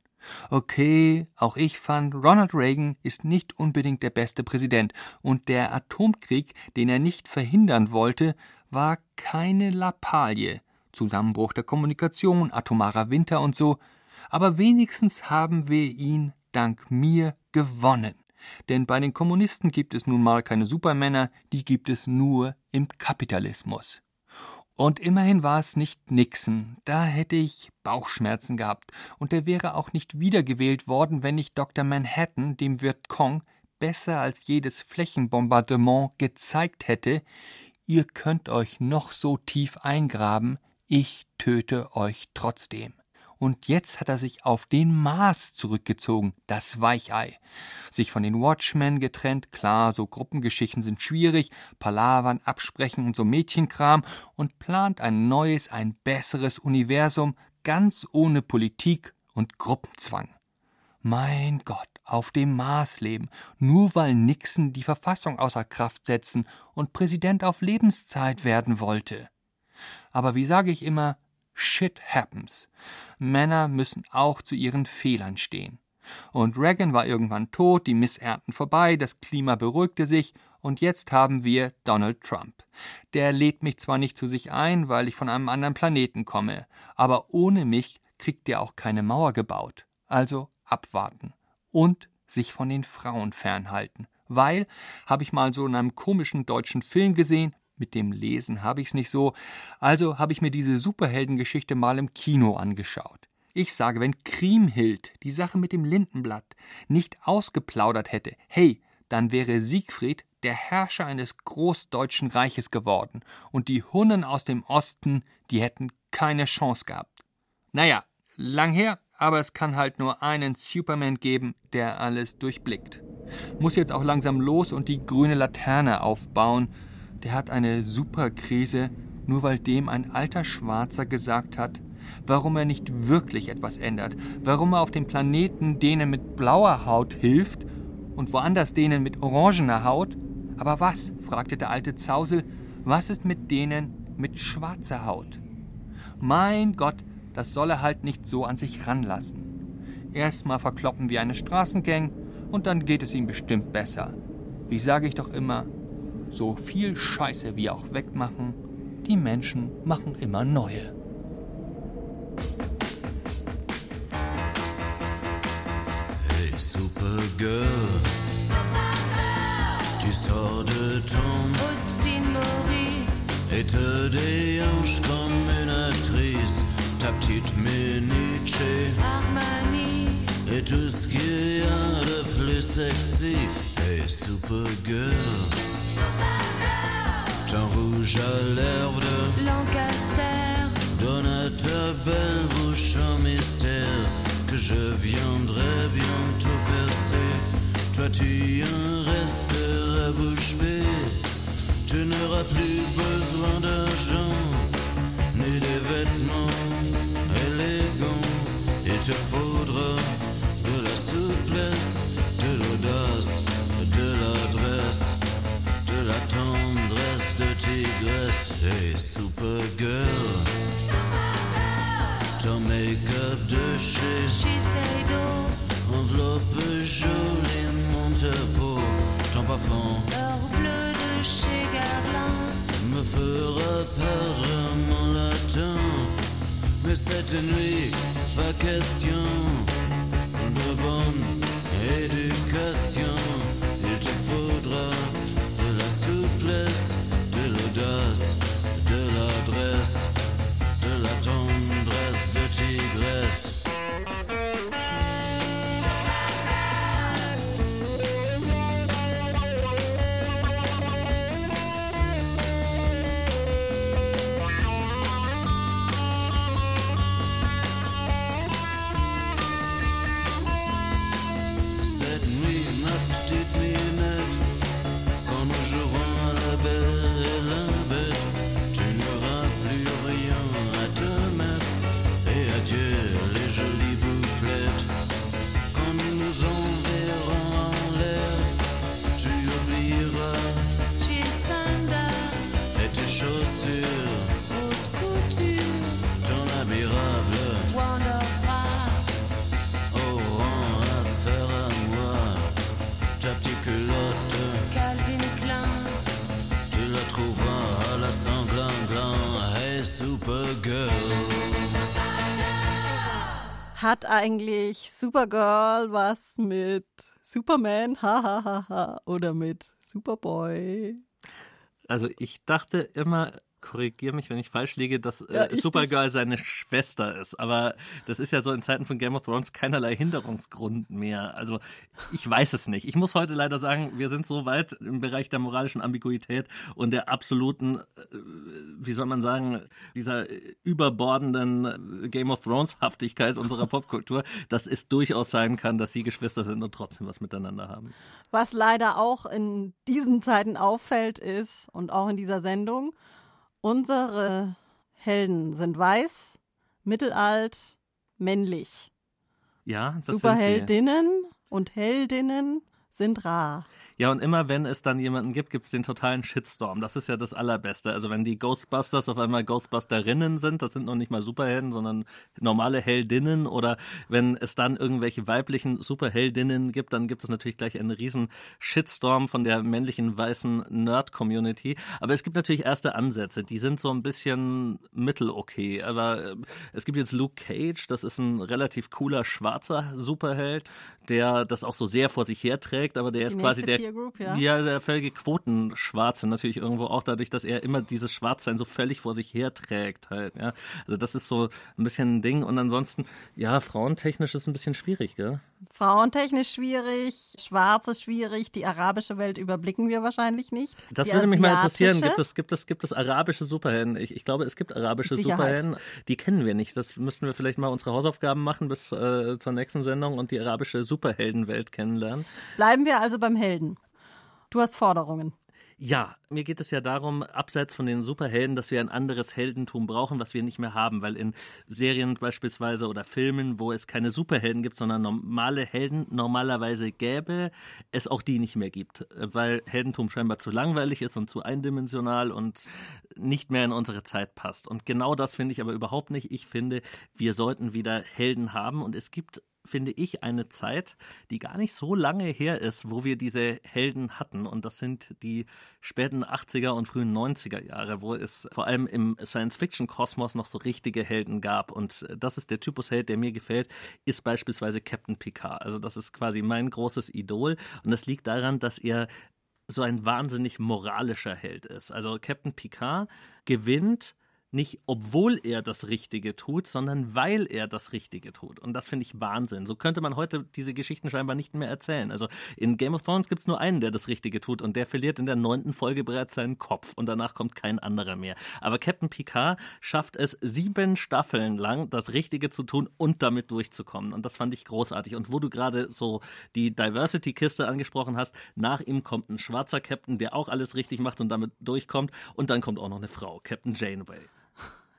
Okay, auch ich fand, Ronald Reagan ist nicht unbedingt der beste Präsident, und der Atomkrieg, den er nicht verhindern wollte, war keine Lappalie, Zusammenbruch der Kommunikation, atomarer Winter und so, aber wenigstens haben wir ihn dank mir gewonnen. Denn bei den Kommunisten gibt es nun mal keine Supermänner, die gibt es nur im Kapitalismus. Und immerhin war es nicht Nixon, da hätte ich Bauchschmerzen gehabt, und er wäre auch nicht wiedergewählt worden, wenn nicht Dr. Manhattan dem Vietcong besser als jedes Flächenbombardement gezeigt hätte, ihr könnt euch noch so tief eingraben, ich töte euch trotzdem. Und jetzt hat er sich auf den Mars zurückgezogen, das Weichei. Sich von den Watchmen getrennt, klar, so Gruppengeschichten sind schwierig, Palavern, Absprechen und so Mädchenkram und plant ein neues, ein besseres Universum, ganz ohne Politik und Gruppenzwang. Mein Gott, auf dem Mars leben, nur weil Nixon die Verfassung außer Kraft setzen und Präsident auf Lebenszeit werden wollte. Aber wie sage ich immer, shit happens. Männer müssen auch zu ihren Fehlern stehen. Und Reagan war irgendwann tot, die Missernten vorbei, das Klima beruhigte sich und jetzt haben wir Donald Trump. Der lädt mich zwar nicht zu sich ein, weil ich von einem anderen Planeten komme, aber ohne mich kriegt er auch keine Mauer gebaut. Also abwarten und sich von den Frauen fernhalten. Weil, habe ich mal so in einem komischen deutschen Film gesehen, mit dem Lesen habe ich's nicht so. Also habe ich mir diese Superheldengeschichte mal im Kino angeschaut. Ich sage, wenn Kriemhild die Sache mit dem Lindenblatt nicht ausgeplaudert hätte, hey, dann wäre Siegfried der Herrscher eines großdeutschen Reiches geworden und die Hunnen aus dem Osten, die hätten keine Chance gehabt. Naja, lang her, aber es kann halt nur einen Superman geben, der alles durchblickt. Muss jetzt auch langsam los und die grüne Laterne aufbauen der hat eine Superkrise, nur weil dem ein alter Schwarzer gesagt hat, warum er nicht wirklich etwas ändert, warum er auf dem Planeten denen mit blauer Haut hilft und woanders denen mit orangener Haut. Aber was, fragte der alte Zausel, was ist mit denen mit schwarzer Haut? Mein Gott, das soll er halt nicht so an sich ranlassen. Erstmal verkloppen wir eine Straßengang und dann geht es ihm bestimmt besser. Wie sage ich doch immer, so viel Scheiße wir auch wegmachen, die Menschen machen immer neue. Hey Supergirl, tu sors de ton Austin Maurice. Et te déhanches comme une actrice, ta petite mini chez Armani. Et tout ce qu'il y a de plus sexy. Hey Supergirl, ton rouge à lèvres de Lancaster Donne à ta belle bouche un mystère que je viendrai bientôt percer. Toi tu en resteras bouche bée. Tu n'auras plus besoin d'argent ni des vêtements élégants. Il te faudra de la souplesse, de l'audace, tigresse. Hey Supergirl, ton make-up de chez Shiseido enveloppe jolie monte peau, ton parfum Or bleu de chez Guerlain me fera perdre mon latin. Mais cette nuit, pas question de bonne éducation. Douglas. Supergirl. Hat eigentlich Supergirl was mit Superman, hahaha, oder mit Superboy? Also ich dachte immer, korrigiere mich, wenn ich falsch liege, dass äh, Ja, ich Supergirl seine Schwester ist. Aber das ist ja so in Zeiten von Game of Thrones keinerlei Hinderungsgrund mehr. Also ich weiß es nicht. Ich muss heute leider sagen, wir sind so weit im Bereich der moralischen Ambiguität und der absoluten, äh, wie soll man sagen, dieser überbordenden Game of Thrones Haftigkeit unserer Popkultur, dass es durchaus sein kann, dass sie Geschwister sind und trotzdem was miteinander haben. Was leider auch in diesen Zeiten auffällt ist und auch in dieser Sendung, unsere Helden sind weiß, mittelalt, männlich. Ja, das. Superheldinnen und Heldinnen sind rar. Ja, und immer wenn es dann jemanden gibt, gibt es den totalen Shitstorm. Das ist ja das Allerbeste. Also wenn die Ghostbusters auf einmal Ghostbusterinnen sind, das sind noch nicht mal Superhelden, sondern normale Heldinnen. Oder wenn es dann irgendwelche weiblichen Superheldinnen gibt, dann gibt es natürlich gleich einen riesen Shitstorm von der männlichen weißen Nerd-Community. Aber es gibt natürlich erste Ansätze, die sind so ein bisschen mittelokay. Aber äh, es gibt jetzt Luke Cage, das ist ein relativ cooler schwarzer Superheld, der das auch so sehr vor sich herträgt, aber der Die ist quasi der, Peer Group, ja. ja, der völlige Quotenschwarze natürlich irgendwo auch dadurch, dass er immer dieses Schwarzsein so völlig vor sich herträgt halt, ja. Also das ist so ein bisschen ein Ding und ansonsten, ja, frauentechnisch ist es ein bisschen schwierig, gell? Frauentechnisch schwierig, Schwarze schwierig, die arabische Welt überblicken wir wahrscheinlich nicht. Das die würde mich mal interessieren. Gibt es, gibt es, gibt es arabische Superhelden? Ich, ich glaube, es gibt arabische Sicherheit. Superhelden. Die kennen wir nicht. Das müssten wir vielleicht mal unsere Hausaufgaben machen bis äh, zur nächsten Sendung und die arabische Superheldenwelt kennenlernen. Bleiben wir also beim Helden. Du hast Forderungen. Ja, mir geht es ja darum, abseits von den Superhelden, dass wir ein anderes Heldentum brauchen, was wir nicht mehr haben, weil in Serien beispielsweise oder Filmen, wo es keine Superhelden gibt, sondern normale Helden normalerweise gäbe, es auch die nicht mehr gibt, weil Heldentum scheinbar zu langweilig ist und zu eindimensional und nicht mehr in unsere Zeit passt. Und genau das finde ich aber überhaupt nicht. Ich finde, wir sollten wieder Helden haben und es gibt finde ich, eine Zeit, die gar nicht so lange her ist, wo wir diese Helden hatten. Und das sind die späten 80er und frühen 90er Jahre, wo es vor allem im Science-Fiction-Kosmos noch so richtige Helden gab. Und das ist der Typus Held, der mir gefällt, ist beispielsweise Captain Picard. Also das ist quasi mein großes Idol. Und das liegt daran, dass er so ein wahnsinnig moralischer Held ist. Also Captain Picard gewinnt nicht obwohl er das Richtige tut, sondern weil er das Richtige tut. Und das finde ich Wahnsinn. So könnte man heute diese Geschichten scheinbar nicht mehr erzählen. Also in Game of Thrones gibt es nur einen, der das Richtige tut und der verliert in der neunten Folge bereits seinen Kopf und danach kommt kein anderer mehr. Aber Captain Picard schafft es sieben Staffeln lang, das Richtige zu tun und damit durchzukommen. Und das fand ich großartig. Und wo du gerade so die Diversity-Kiste angesprochen hast, nach ihm kommt ein schwarzer Captain, der auch alles richtig macht und damit durchkommt. Und dann kommt auch noch eine Frau, Captain Janeway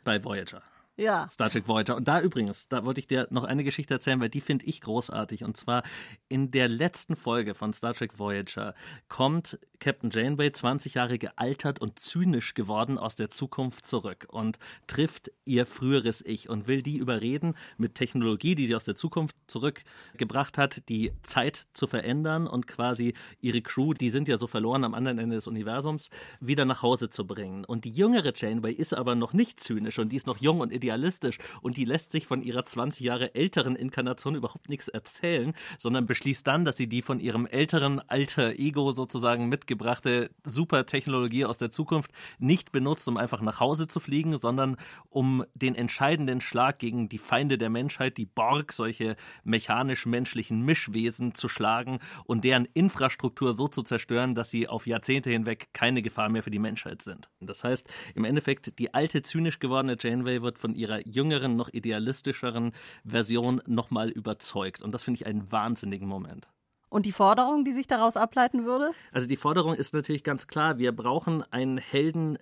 bei Voyager. Ja. Star Trek Voyager. Und da übrigens, da wollte ich dir noch eine Geschichte erzählen, weil die finde ich großartig. Und zwar in der letzten Folge von Star Trek Voyager kommt Captain Janeway, 20 Jahre gealtert und zynisch geworden, aus der Zukunft zurück und trifft ihr früheres Ich und will die überreden, mit Technologie, die sie aus der Zukunft zurückgebracht hat, die Zeit zu verändern und quasi ihre Crew, die sind ja so verloren am anderen Ende des Universums, wieder nach Hause zu bringen. Und die jüngere Janeway ist aber noch nicht zynisch und die ist noch jung und idealistisch und die lässt sich von ihrer 20 Jahre älteren Inkarnation überhaupt nichts erzählen, sondern beschließt dann, dass sie die von ihrem älteren alter Ego sozusagen mitgebrachte Supertechnologie aus der Zukunft nicht benutzt, um einfach nach Hause zu fliegen, sondern um den entscheidenden Schlag gegen die Feinde der Menschheit, die Borg, solche mechanisch-menschlichen Mischwesen zu schlagen und deren Infrastruktur so zu zerstören, dass sie auf Jahrzehnte hinweg keine Gefahr mehr für die Menschheit sind. Das heißt, im Endeffekt, die alte, zynisch gewordene Janeway wird von ihrer jüngeren, noch idealistischeren Version nochmal überzeugt. Und das finde ich einen wahnsinnigen Moment. Und die Forderung, die sich daraus ableiten würde? Also die Forderung ist natürlich ganz klar, wir brauchen einen Helden,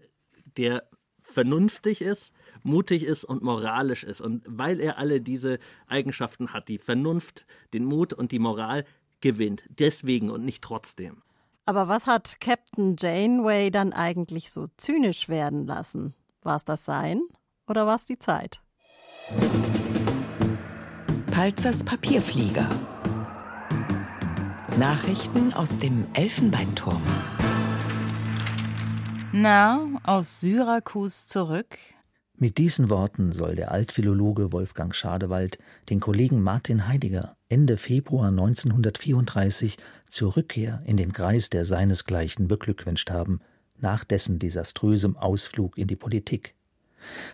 der vernünftig ist, mutig ist und moralisch ist. Und weil er alle diese Eigenschaften hat, die Vernunft, den Mut und die Moral, gewinnt. Deswegen und nicht trotzdem. Aber was hat Captain Janeway dann eigentlich so zynisch werden lassen? War es das Sein oder war es die Zeit? Palzers Papierflieger. Nachrichten aus dem Elfenbeinturm. Na, aus Syrakus zurück? Mit diesen Worten soll der Altphilologe Wolfgang Schadewald den Kollegen Martin Heidegger Ende Februar 1934 zur Rückkehr in den Kreis der seinesgleichen beglückwünscht haben, nach dessen desaströsem Ausflug in die Politik.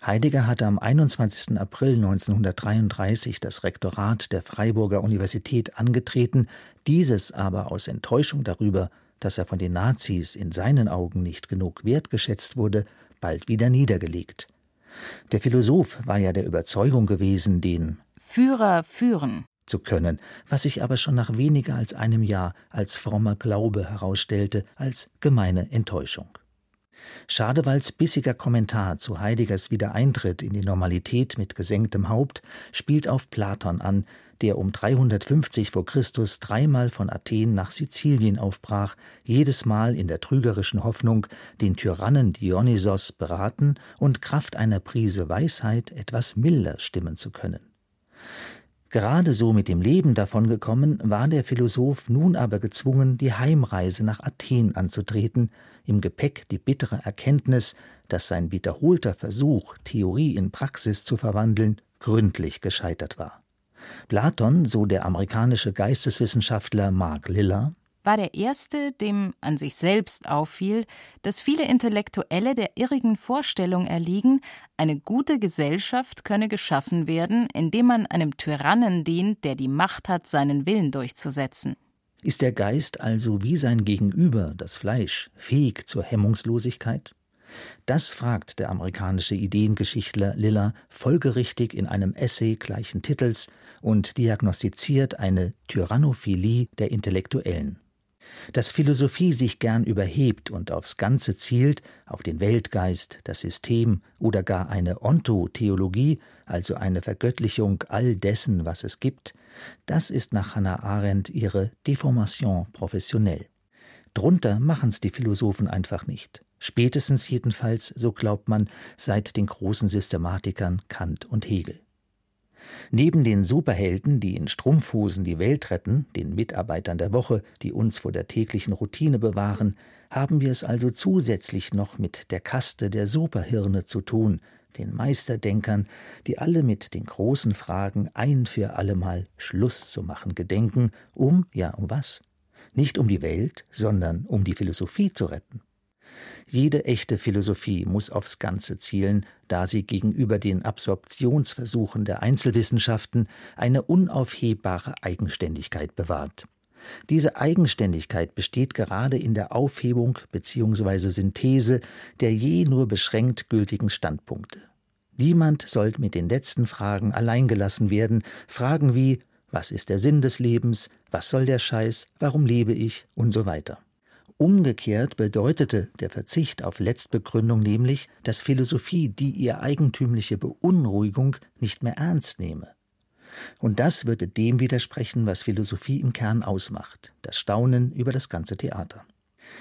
Heidegger hatte am 21. April 1933 das Rektorat der Freiburger Universität angetreten, dieses aber aus Enttäuschung darüber, dass er von den Nazis in seinen Augen nicht genug wertgeschätzt wurde, bald wieder niedergelegt. Der Philosoph war ja der Überzeugung gewesen, den Führer führen zu können, was sich aber schon nach weniger als einem Jahr als frommer Glaube herausstellte, als gemeine Enttäuschung. Schadewalds bissiger Kommentar zu Heideggers Wiedereintritt in die Normalität mit gesenktem Haupt spielt auf Platon an, der um 350 vor Christus dreimal von Athen nach Sizilien aufbrach, jedes Mal in der trügerischen Hoffnung, den Tyrannen Dionysos beraten und Kraft einer Prise Weisheit etwas milder stimmen zu können. Gerade so mit dem Leben davongekommen, war der Philosoph nun aber gezwungen, die Heimreise nach Athen anzutreten, im Gepäck die bittere Erkenntnis, dass sein wiederholter Versuch, Theorie in Praxis zu verwandeln, gründlich gescheitert war. Platon, so der amerikanische Geisteswissenschaftler Mark Liller, war der erste, dem an sich selbst auffiel, dass viele Intellektuelle der irrigen Vorstellung erliegen, eine gute Gesellschaft könne geschaffen werden, indem man einem Tyrannen dient, der die Macht hat, seinen Willen durchzusetzen. Ist der Geist also wie sein Gegenüber, das Fleisch, fähig zur Hemmungslosigkeit? Das fragt der amerikanische Ideengeschichtler Liller folgerichtig in einem Essay gleichen Titels und diagnostiziert eine Tyrannophilie der Intellektuellen. Dass Philosophie sich gern überhebt und aufs Ganze zielt, auf den Weltgeist, das System oder gar eine Ontotheologie, also eine Vergöttlichung all dessen, was es gibt, das ist nach Hannah Arendt ihre Deformation professionell. Drunter machen's die Philosophen einfach nicht. Spätestens jedenfalls, so glaubt man, seit den großen Systematikern Kant und Hegel. Neben den Superhelden, die in Strumpfhosen die Welt retten, den Mitarbeitern der Woche, die uns vor der täglichen Routine bewahren, haben wir es also zusätzlich noch mit der Kaste der Superhirne zu tun, den Meisterdenkern, die alle mit den großen Fragen ein für allemal Schluss zu machen gedenken, um, ja, um was? Nicht um die Welt, sondern um die Philosophie zu retten. Jede echte Philosophie muss aufs Ganze zielen, da sie gegenüber den Absorptionsversuchen der Einzelwissenschaften eine unaufhebbare Eigenständigkeit bewahrt. Diese Eigenständigkeit besteht gerade in der Aufhebung bzw. Synthese der je nur beschränkt gültigen Standpunkte. Niemand soll mit den letzten Fragen alleingelassen werden, Fragen wie was ist der Sinn des Lebens, was soll der Scheiß, warum lebe ich und so weiter. Umgekehrt bedeutete der Verzicht auf Letztbegründung nämlich, dass Philosophie die ihr eigentümliche Beunruhigung nicht mehr ernst nehme. Und das würde dem widersprechen, was Philosophie im Kern ausmacht, das Staunen über das ganze Theater.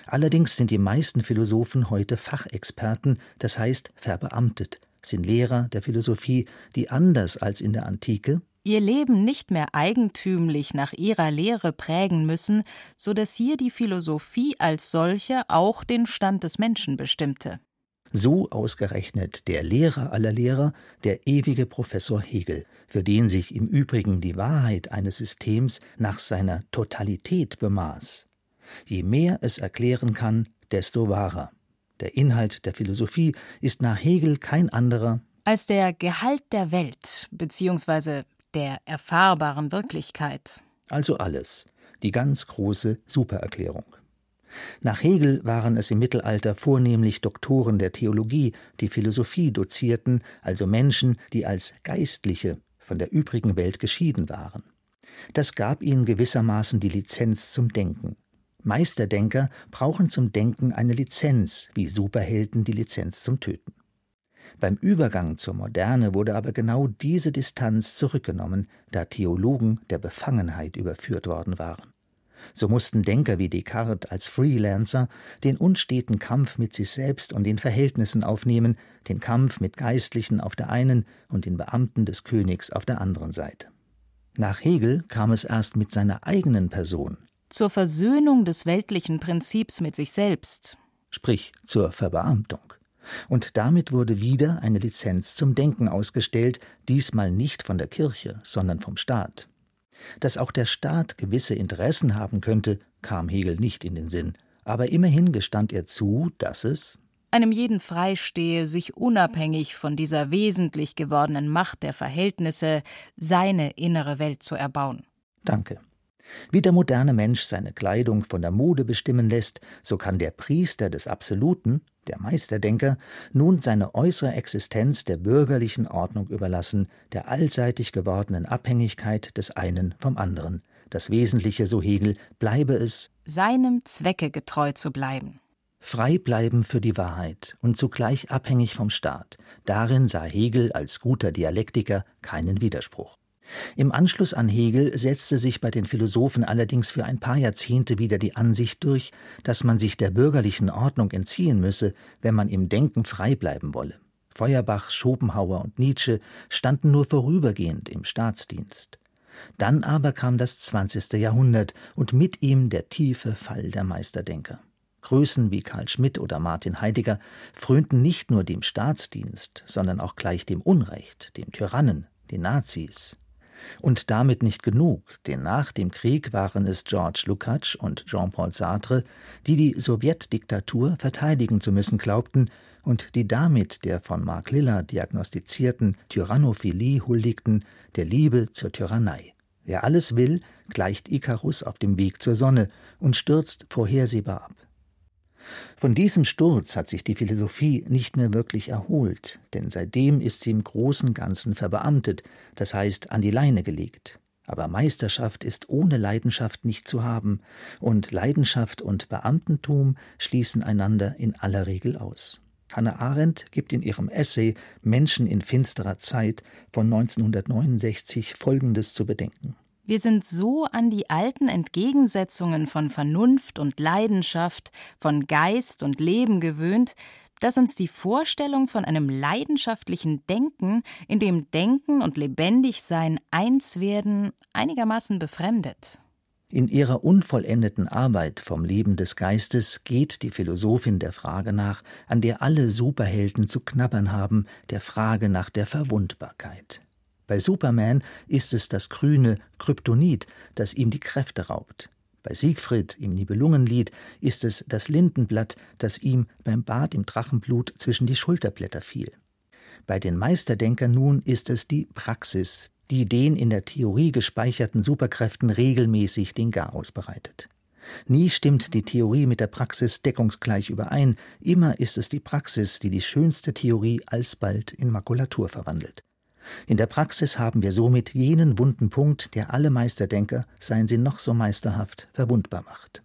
Allerdings sind die meisten Philosophen heute Fachexperten, das heißt verbeamtet, sind Lehrer der Philosophie, die anders als in der Antike ihr Leben nicht mehr eigentümlich nach ihrer Lehre prägen müssen, so dass hier die Philosophie als solche auch den Stand des Menschen bestimmte. So ausgerechnet der Lehrer aller Lehrer, der ewige Professor Hegel, für den sich im Übrigen die Wahrheit eines Systems nach seiner Totalität bemaß. Je mehr es erklären kann, desto wahrer. Der Inhalt der Philosophie ist nach Hegel kein anderer als der Gehalt der Welt bzw der erfahrbaren Wirklichkeit. Also alles, die ganz große Supererklärung. Nach Hegel waren es im Mittelalter vornehmlich Doktoren der Theologie, die Philosophie dozierten, also Menschen, die als Geistliche von der übrigen Welt geschieden waren. Das gab ihnen gewissermaßen die Lizenz zum Denken. Meisterdenker brauchen zum Denken eine Lizenz, wie Superhelden die Lizenz zum Töten. Beim Übergang zur Moderne wurde aber genau diese Distanz zurückgenommen, da Theologen der Befangenheit überführt worden waren. So mussten Denker wie Descartes als Freelancer den unsteten Kampf mit sich selbst und den Verhältnissen aufnehmen, den Kampf mit Geistlichen auf der einen und den Beamten des Königs auf der anderen Seite. Nach Hegel kam es erst mit seiner eigenen Person zur Versöhnung des weltlichen Prinzips mit sich selbst, sprich zur Verbeamtung. Und damit wurde wieder eine Lizenz zum Denken ausgestellt, diesmal nicht von der Kirche, sondern vom Staat. Dass auch der Staat gewisse Interessen haben könnte, kam Hegel nicht in den Sinn, aber immerhin gestand er zu, dass es einem jeden freistehe, sich unabhängig von dieser wesentlich gewordenen Macht der Verhältnisse seine innere Welt zu erbauen. Danke. Wie der moderne Mensch seine Kleidung von der Mode bestimmen lässt, so kann der Priester des Absoluten, der Meisterdenker, nun seine äußere Existenz der bürgerlichen Ordnung überlassen, der allseitig gewordenen Abhängigkeit des einen vom anderen. Das Wesentliche, so Hegel, bleibe es, seinem Zwecke getreu zu bleiben. Frei bleiben für die Wahrheit und zugleich abhängig vom Staat. Darin sah Hegel als guter Dialektiker keinen Widerspruch. Im Anschluss an Hegel setzte sich bei den Philosophen allerdings für ein paar Jahrzehnte wieder die Ansicht durch, dass man sich der bürgerlichen Ordnung entziehen müsse, wenn man im Denken frei bleiben wolle. Feuerbach, Schopenhauer und Nietzsche standen nur vorübergehend im Staatsdienst. Dann aber kam das 20. Jahrhundert und mit ihm der tiefe Fall der Meisterdenker. Größen wie Karl Schmidt oder Martin Heidegger frönten nicht nur dem Staatsdienst, sondern auch gleich dem Unrecht, dem Tyrannen, den Nazis, und damit nicht genug, denn nach dem Krieg waren es George Lukács und Jean-Paul Sartre, die die Sowjetdiktatur verteidigen zu müssen glaubten und die damit der von Mark Liller diagnostizierten Tyrannophilie huldigten, der Liebe zur Tyrannei. Wer alles will, gleicht Ikarus auf dem Weg zur Sonne und stürzt vorhersehbar ab. Von diesem Sturz hat sich die Philosophie nicht mehr wirklich erholt, denn seitdem ist sie im großen Ganzen verbeamtet, das heißt an die Leine gelegt. Aber Meisterschaft ist ohne Leidenschaft nicht zu haben, und Leidenschaft und Beamtentum schließen einander in aller Regel aus. Hannah Arendt gibt in ihrem Essay Menschen in finsterer Zeit von 1969 Folgendes zu bedenken. Wir sind so an die alten Entgegensetzungen von Vernunft und Leidenschaft, von Geist und Leben gewöhnt, dass uns die Vorstellung von einem leidenschaftlichen Denken, in dem Denken und Lebendigsein eins werden, einigermaßen befremdet. In ihrer unvollendeten Arbeit vom Leben des Geistes geht die Philosophin der Frage nach, an der alle Superhelden zu knabbern haben, der Frage nach der Verwundbarkeit. Bei Superman ist es das grüne Kryptonit, das ihm die Kräfte raubt. Bei Siegfried im Nibelungenlied ist es das Lindenblatt, das ihm beim Bad im Drachenblut zwischen die Schulterblätter fiel. Bei den Meisterdenkern nun ist es die Praxis, die den in der Theorie gespeicherten Superkräften regelmäßig den Garaus bereitet. Nie stimmt die Theorie mit der Praxis deckungsgleich überein, immer ist es die Praxis, die die schönste Theorie alsbald in Makulatur verwandelt. In der Praxis haben wir somit jenen wunden Punkt, der alle Meisterdenker, seien sie noch so meisterhaft, verwundbar macht.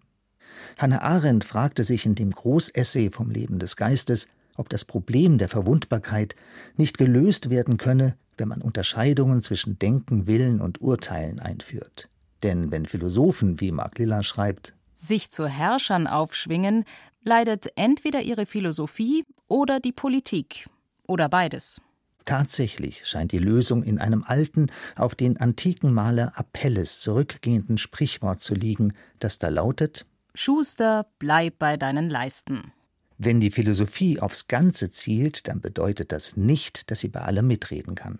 Hannah Arendt fragte sich in dem Großessay vom Leben des Geistes, ob das Problem der Verwundbarkeit nicht gelöst werden könne, wenn man Unterscheidungen zwischen Denken, Willen und Urteilen einführt. Denn wenn Philosophen, wie Mark Lilla schreibt, sich zu Herrschern aufschwingen, leidet entweder ihre Philosophie oder die Politik oder beides. Tatsächlich scheint die Lösung in einem alten, auf den antiken Maler Apelles zurückgehenden Sprichwort zu liegen, das da lautet Schuster, bleib bei deinen Leisten. Wenn die Philosophie aufs Ganze zielt, dann bedeutet das nicht, dass sie bei allem mitreden kann.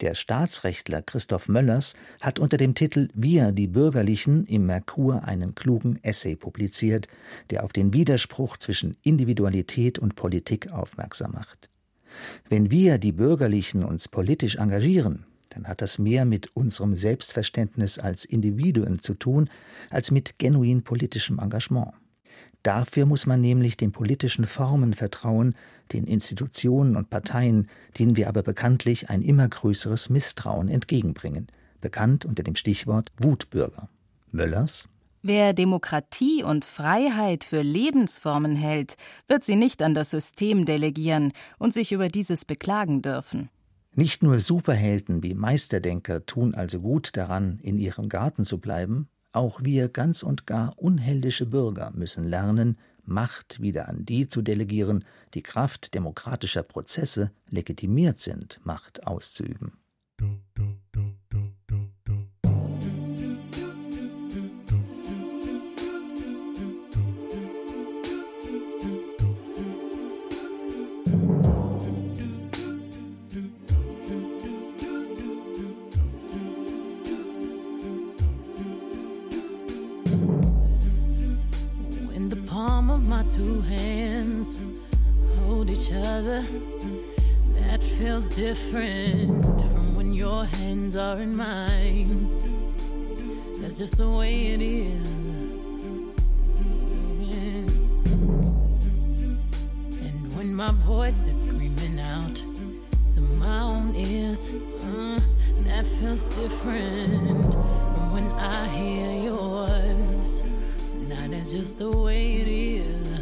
Der Staatsrechtler Christoph Möllers hat unter dem Titel Wir, die Bürgerlichen, im Merkur einen klugen Essay publiziert, der auf den Widerspruch zwischen Individualität und Politik aufmerksam macht. Wenn wir, die Bürgerlichen, uns politisch engagieren, dann hat das mehr mit unserem Selbstverständnis als Individuen zu tun, als mit genuin politischem Engagement. Dafür muss man nämlich den politischen Formen vertrauen, den Institutionen und Parteien, denen wir aber bekanntlich ein immer größeres Misstrauen entgegenbringen, bekannt unter dem Stichwort Wutbürger. Möllers Wer Demokratie und Freiheit für Lebensformen hält, wird sie nicht an das System delegieren und sich über dieses beklagen dürfen. Nicht nur Superhelden wie Meisterdenker tun also gut daran, in ihrem Garten zu bleiben, auch wir ganz und gar unheldische Bürger müssen lernen, Macht wieder an die zu delegieren, die Kraft demokratischer Prozesse legitimiert sind, Macht auszuüben. When the that feels different from when your hands are in mine. That's just the way it is. And when my voice is screaming out to my own ears, uh, that feels different from when I hear yours. Now that's just the way it is.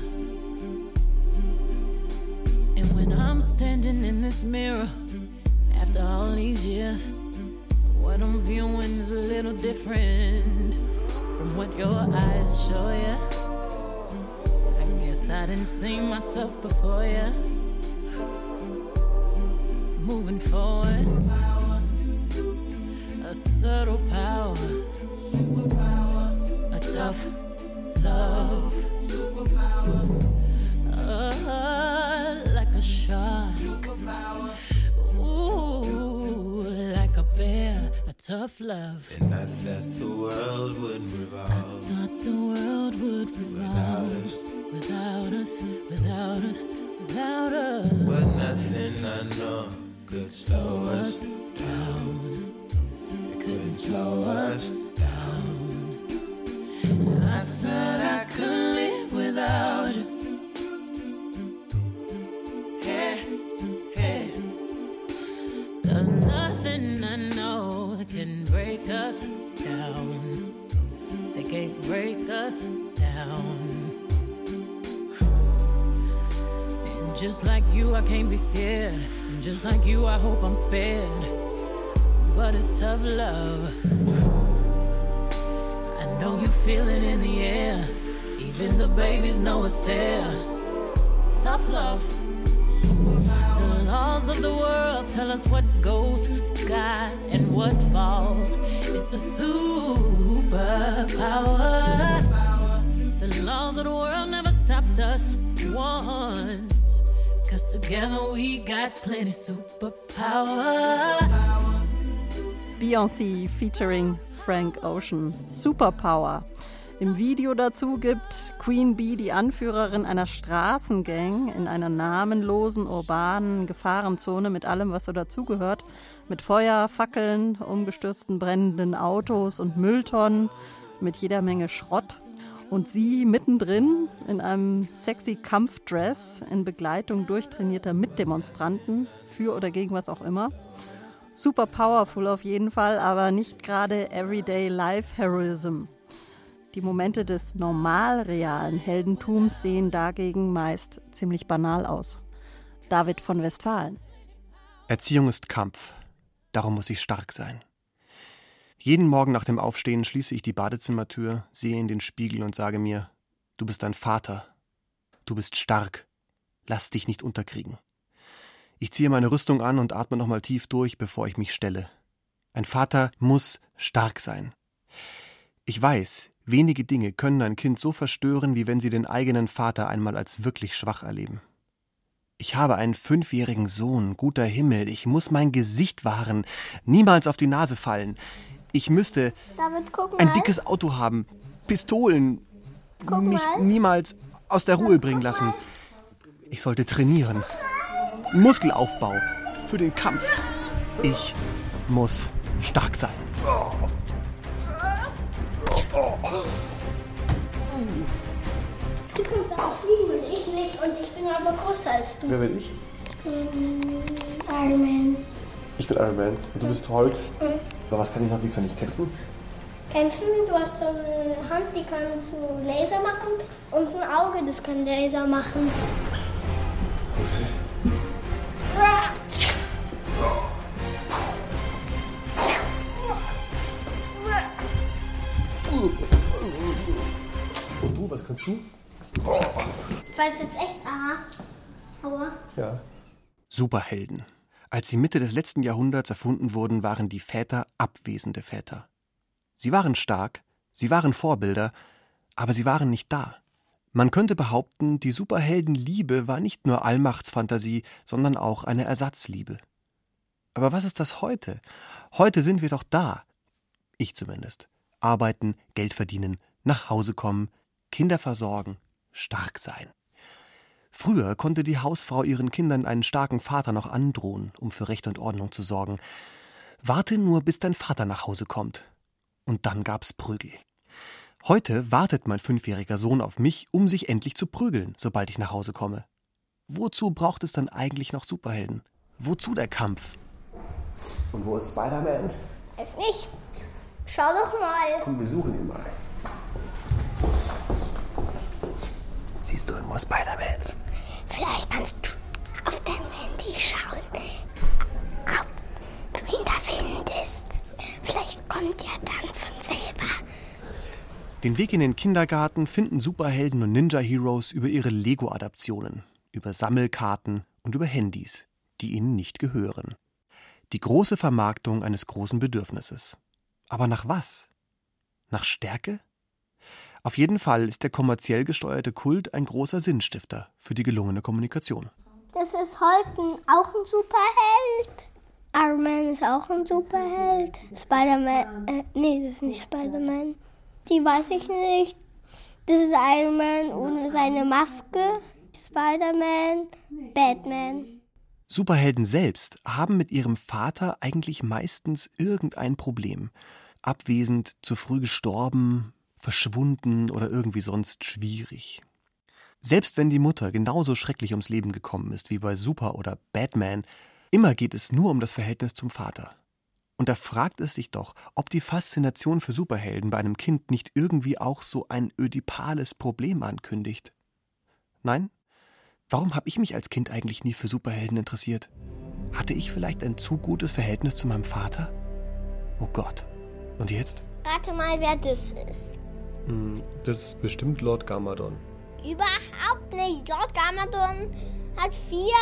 Standing in this mirror after all these years, what I'm viewing is a little different from what your eyes show you. I guess I didn't see myself before you. Moving forward, a subtle power, a tough love, uh, like a shot, tough love. And I thought the world would revolve I Thought the world would without revolve us. without us, without us, without us. But nothing I know could slow us down. It couldn't slow us down. Just like you, I can't be scared. And just like you, I hope I'm spared. But it's tough love. I know you feel it in the air. Even the babies know it's there. Tough love. The laws of the world tell us what goes sky and what falls. It's a superpower. The laws of the world never stopped us once. Cause together we got plenty superpower. Beyoncé featuring Frank Ocean. Superpower. Im Video dazu gibt Queen Bee die Anführerin einer Straßengang in einer namenlosen urbanen Gefahrenzone mit allem, was so dazugehört. Mit Feuer, Fackeln, umgestürzten brennenden Autos und Mülltonnen, mit jeder Menge Schrott. Und sie mittendrin in einem sexy Kampfdress in Begleitung durchtrainierter Mitdemonstranten, für oder gegen was auch immer. Super powerful auf jeden Fall, aber nicht gerade Everyday Life Heroism. Die Momente des normal realen Heldentums sehen dagegen meist ziemlich banal aus. David von Westfalen. Erziehung ist Kampf. Darum muss ich stark sein. Jeden Morgen nach dem Aufstehen schließe ich die Badezimmertür, sehe in den Spiegel und sage mir, du bist ein Vater. Du bist stark. Lass dich nicht unterkriegen. Ich ziehe meine Rüstung an und atme nochmal tief durch, bevor ich mich stelle. Ein Vater muss stark sein. Ich weiß, wenige Dinge können ein Kind so verstören, wie wenn sie den eigenen Vater einmal als wirklich schwach erleben. Ich habe einen fünfjährigen Sohn, guter Himmel, ich muss mein Gesicht wahren, niemals auf die Nase fallen. Ich müsste David, guck mal. ein dickes Auto haben, Pistolen, mich niemals aus der Ruhe bringen lassen. Ich sollte trainieren. Muskelaufbau für den Kampf. Ich muss stark sein. Du kannst auch fliegen und ich nicht und ich bin aber größer als du. Wer bin ich? Ähm, Iron Man. Ich bin Iron Man. Und du bist Hulk. Mhm. Aber was kann ich noch? Wie kann ich kämpfen? Kämpfen, du hast so eine Hand, die kann so Laser machen und ein Auge, das kann Laser machen. Und du, was kannst du? Weil es jetzt echt. Aha. Aua. Ja. Superhelden. Als sie Mitte des letzten Jahrhunderts erfunden wurden, waren die Väter abwesende Väter. Sie waren stark, sie waren Vorbilder, aber sie waren nicht da. Man könnte behaupten, die Superheldenliebe war nicht nur Allmachtsfantasie, sondern auch eine Ersatzliebe. Aber was ist das heute? Heute sind wir doch da. Ich zumindest. Arbeiten, Geld verdienen, nach Hause kommen, Kinder versorgen, stark sein. Früher konnte die Hausfrau ihren Kindern einen starken Vater noch androhen, um für Recht und Ordnung zu sorgen. Warte nur, bis dein Vater nach Hause kommt. Und dann gab's Prügel. Heute wartet mein fünfjähriger Sohn auf mich, um sich endlich zu prügeln, sobald ich nach Hause komme. Wozu braucht es dann eigentlich noch Superhelden? Wozu der Kampf? Und wo ist Spider-Man? Es nicht. Schau doch mal. Komm, wir suchen ihn mal. Siehst du irgendwo Spider-Man? Vielleicht kannst du auf deinem Handy schauen, ob du ihn da findest. Vielleicht kommt er dann von selber. Den Weg in den Kindergarten finden Superhelden und Ninja-Heroes über ihre Lego-Adaptionen, über Sammelkarten und über Handys, die ihnen nicht gehören. Die große Vermarktung eines großen Bedürfnisses. Aber nach was? Nach Stärke? Auf jeden Fall ist der kommerziell gesteuerte Kult ein großer Sinnstifter für die gelungene Kommunikation. Das ist Hulk ein- auch ein Superheld. Iron Man ist auch ein Superheld. Spider-Man, äh, nee, das ist nicht Spider-Man. Die weiß ich nicht. Das ist Iron Man ohne seine Maske. Spider-Man, Batman. Superhelden selbst haben mit ihrem Vater eigentlich meistens irgendein Problem. Abwesend, zu früh gestorben, verschwunden oder irgendwie sonst schwierig. Selbst wenn die Mutter genauso schrecklich ums Leben gekommen ist wie bei Super oder Batman, immer geht es nur um das Verhältnis zum Vater. Und da fragt es sich doch, ob die Faszination für Superhelden bei einem Kind nicht irgendwie auch so ein ödipales Problem ankündigt. Nein? Warum habe ich mich als Kind eigentlich nie für Superhelden interessiert? Hatte ich vielleicht ein zu gutes Verhältnis zu meinem Vater? Oh Gott. Und jetzt? Rate mal, wer das ist. Hm, Das ist bestimmt Lord Gamadon. Überhaupt nicht. Lord Gamadon hat vier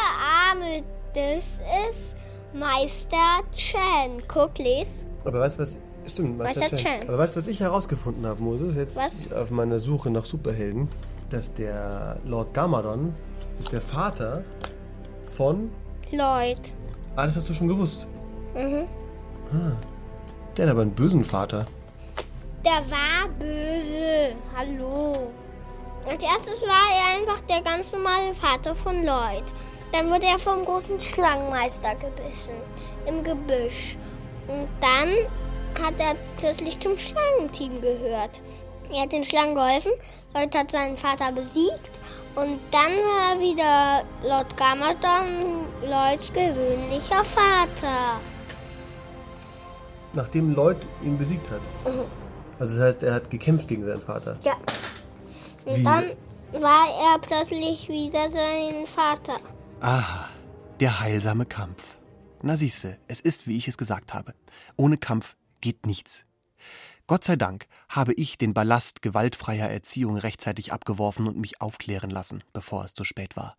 Arme. Das ist Meister Chen. Guck, les. Aber weißt du was? Stimmt, Meister Meister Chen. Chen. Aber weißt du, was ich herausgefunden habe, Moses? Jetzt Was? auf meiner Suche nach Superhelden, dass der Lord Gamadon ist der Vater von. Lloyd. Ah, das hast du schon gewusst. Mhm. Ah. Der hat aber einen bösen Vater. Der war böse. Hallo. Als erstes war er einfach der ganz normale Vater von Lloyd. Dann wurde er vom großen Schlangenmeister gebissen. Im Gebüsch. Und dann hat er plötzlich zum Schlangenteam gehört. Er hat den Schlangen geholfen. Lloyd hat seinen Vater besiegt. Und dann war er wieder Lord Gamadon Lloyds gewöhnlicher Vater. Nachdem Lloyd ihn besiegt hat. Mhm. Also das heißt, er hat gekämpft gegen seinen Vater. Ja. Und Wie? dann war er plötzlich wieder sein Vater. Aha, der heilsame Kampf. Na siehste, es ist, wie ich es gesagt habe. Ohne Kampf geht nichts. Gott sei Dank habe ich den Ballast gewaltfreier Erziehung rechtzeitig abgeworfen und mich aufklären lassen, bevor es zu spät war.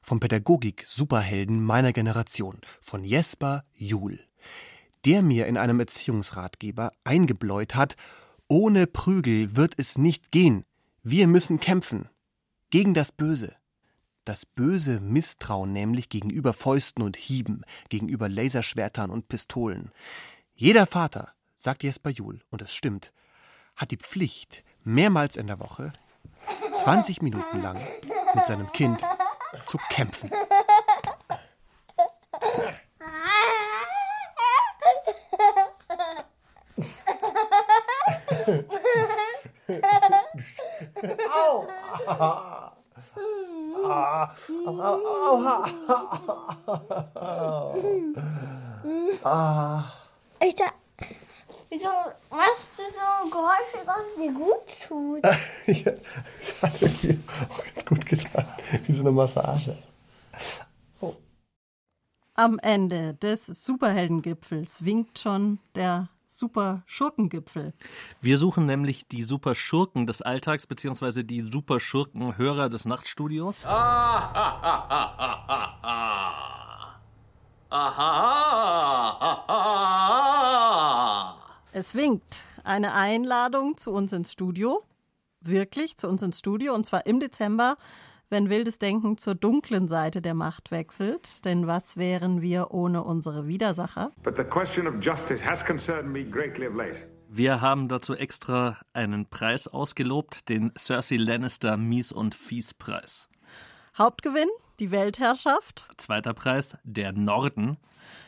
Vom Pädagogik-Superhelden meiner Generation, von Jesper Juhl. Der mir in einem Erziehungsratgeber eingebläut hat, ohne Prügel wird es nicht gehen. Wir müssen kämpfen. Gegen das Böse. Das böse Misstrauen nämlich gegenüber Fäusten und Hieben, gegenüber Laserschwertern und Pistolen. Jeder Vater, sagt Jesper Juhl, und es stimmt, hat die Pflicht, mehrmals in der Woche, 20 Minuten lang mit seinem Kind zu kämpfen. Au! Ah. Ah. Ah. Ich da, wieso machst du so Geräusche, dass es dir gut tut? [LAUGHS] ja, das hat irgendwie auch ganz gut getan. Wie so eine Massage. Am Ende des Superheldengipfels winkt schon der Super-Schurkengipfel. Wir suchen nämlich die Superschurken des Alltags beziehungsweise die Superschurken-Hörer des Nachtstudios. Es winkt eine Einladung zu uns ins Studio. Wirklich zu uns ins Studio. Und zwar im Dezember, wenn wildes Denken zur dunklen Seite der Macht wechselt. Denn was wären wir ohne unsere Widersacher? But the question of justice has concerned me greatly of late. Wir haben dazu extra einen Preis ausgelobt, den Cersei Lannister Mies- und Fies-Preis. Hauptgewinn, die Weltherrschaft. Zweiter Preis, der Norden.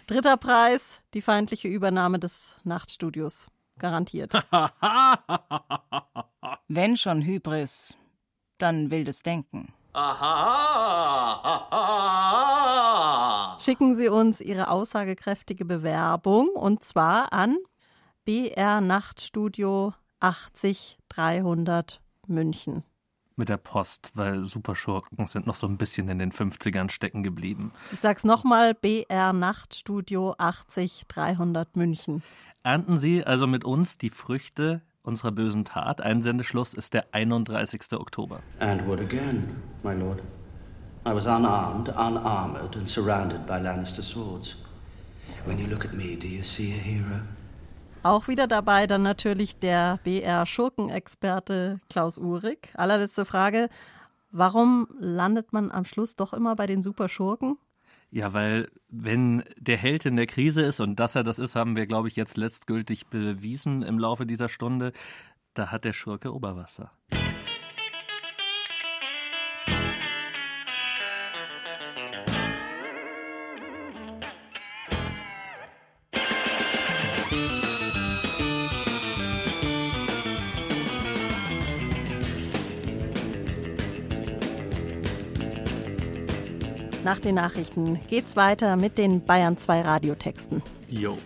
Dritter Preis, die feindliche Übernahme des Nachtstudios. Garantiert. [LAUGHS] Wenn schon Hybris, dann wildes Denken. Schicken Sie uns Ihre aussagekräftige Bewerbung und zwar an BR Nachtstudio 80 300 München. Mit der Post, weil Superschurken sind noch so ein bisschen in den 50ern stecken geblieben. Ich sag's nochmal, BR Nachtstudio 80 300 München. Ernten Sie also mit uns die Früchte unserer bösen Tat. Einsendeschluss ist der 31. Oktober. And what again, my lord? I was unarmed, unarmored, and surrounded by Lannister swords. When you look at me, do you see a hero? Auch wieder dabei dann natürlich der BR Schurkenexperte Klaus Uhrig. Allerletzte Frage, warum landet man am Schluss doch immer bei den Superschurken? Ja, weil wenn der Held in der Krise ist, und dass er das ist, haben wir, glaube ich, jetzt letztgültig bewiesen im Laufe dieser Stunde, da hat der Schurke Oberwasser. Nach den Nachrichten geht's weiter mit den Bayern 2 Radiotexten. Jo.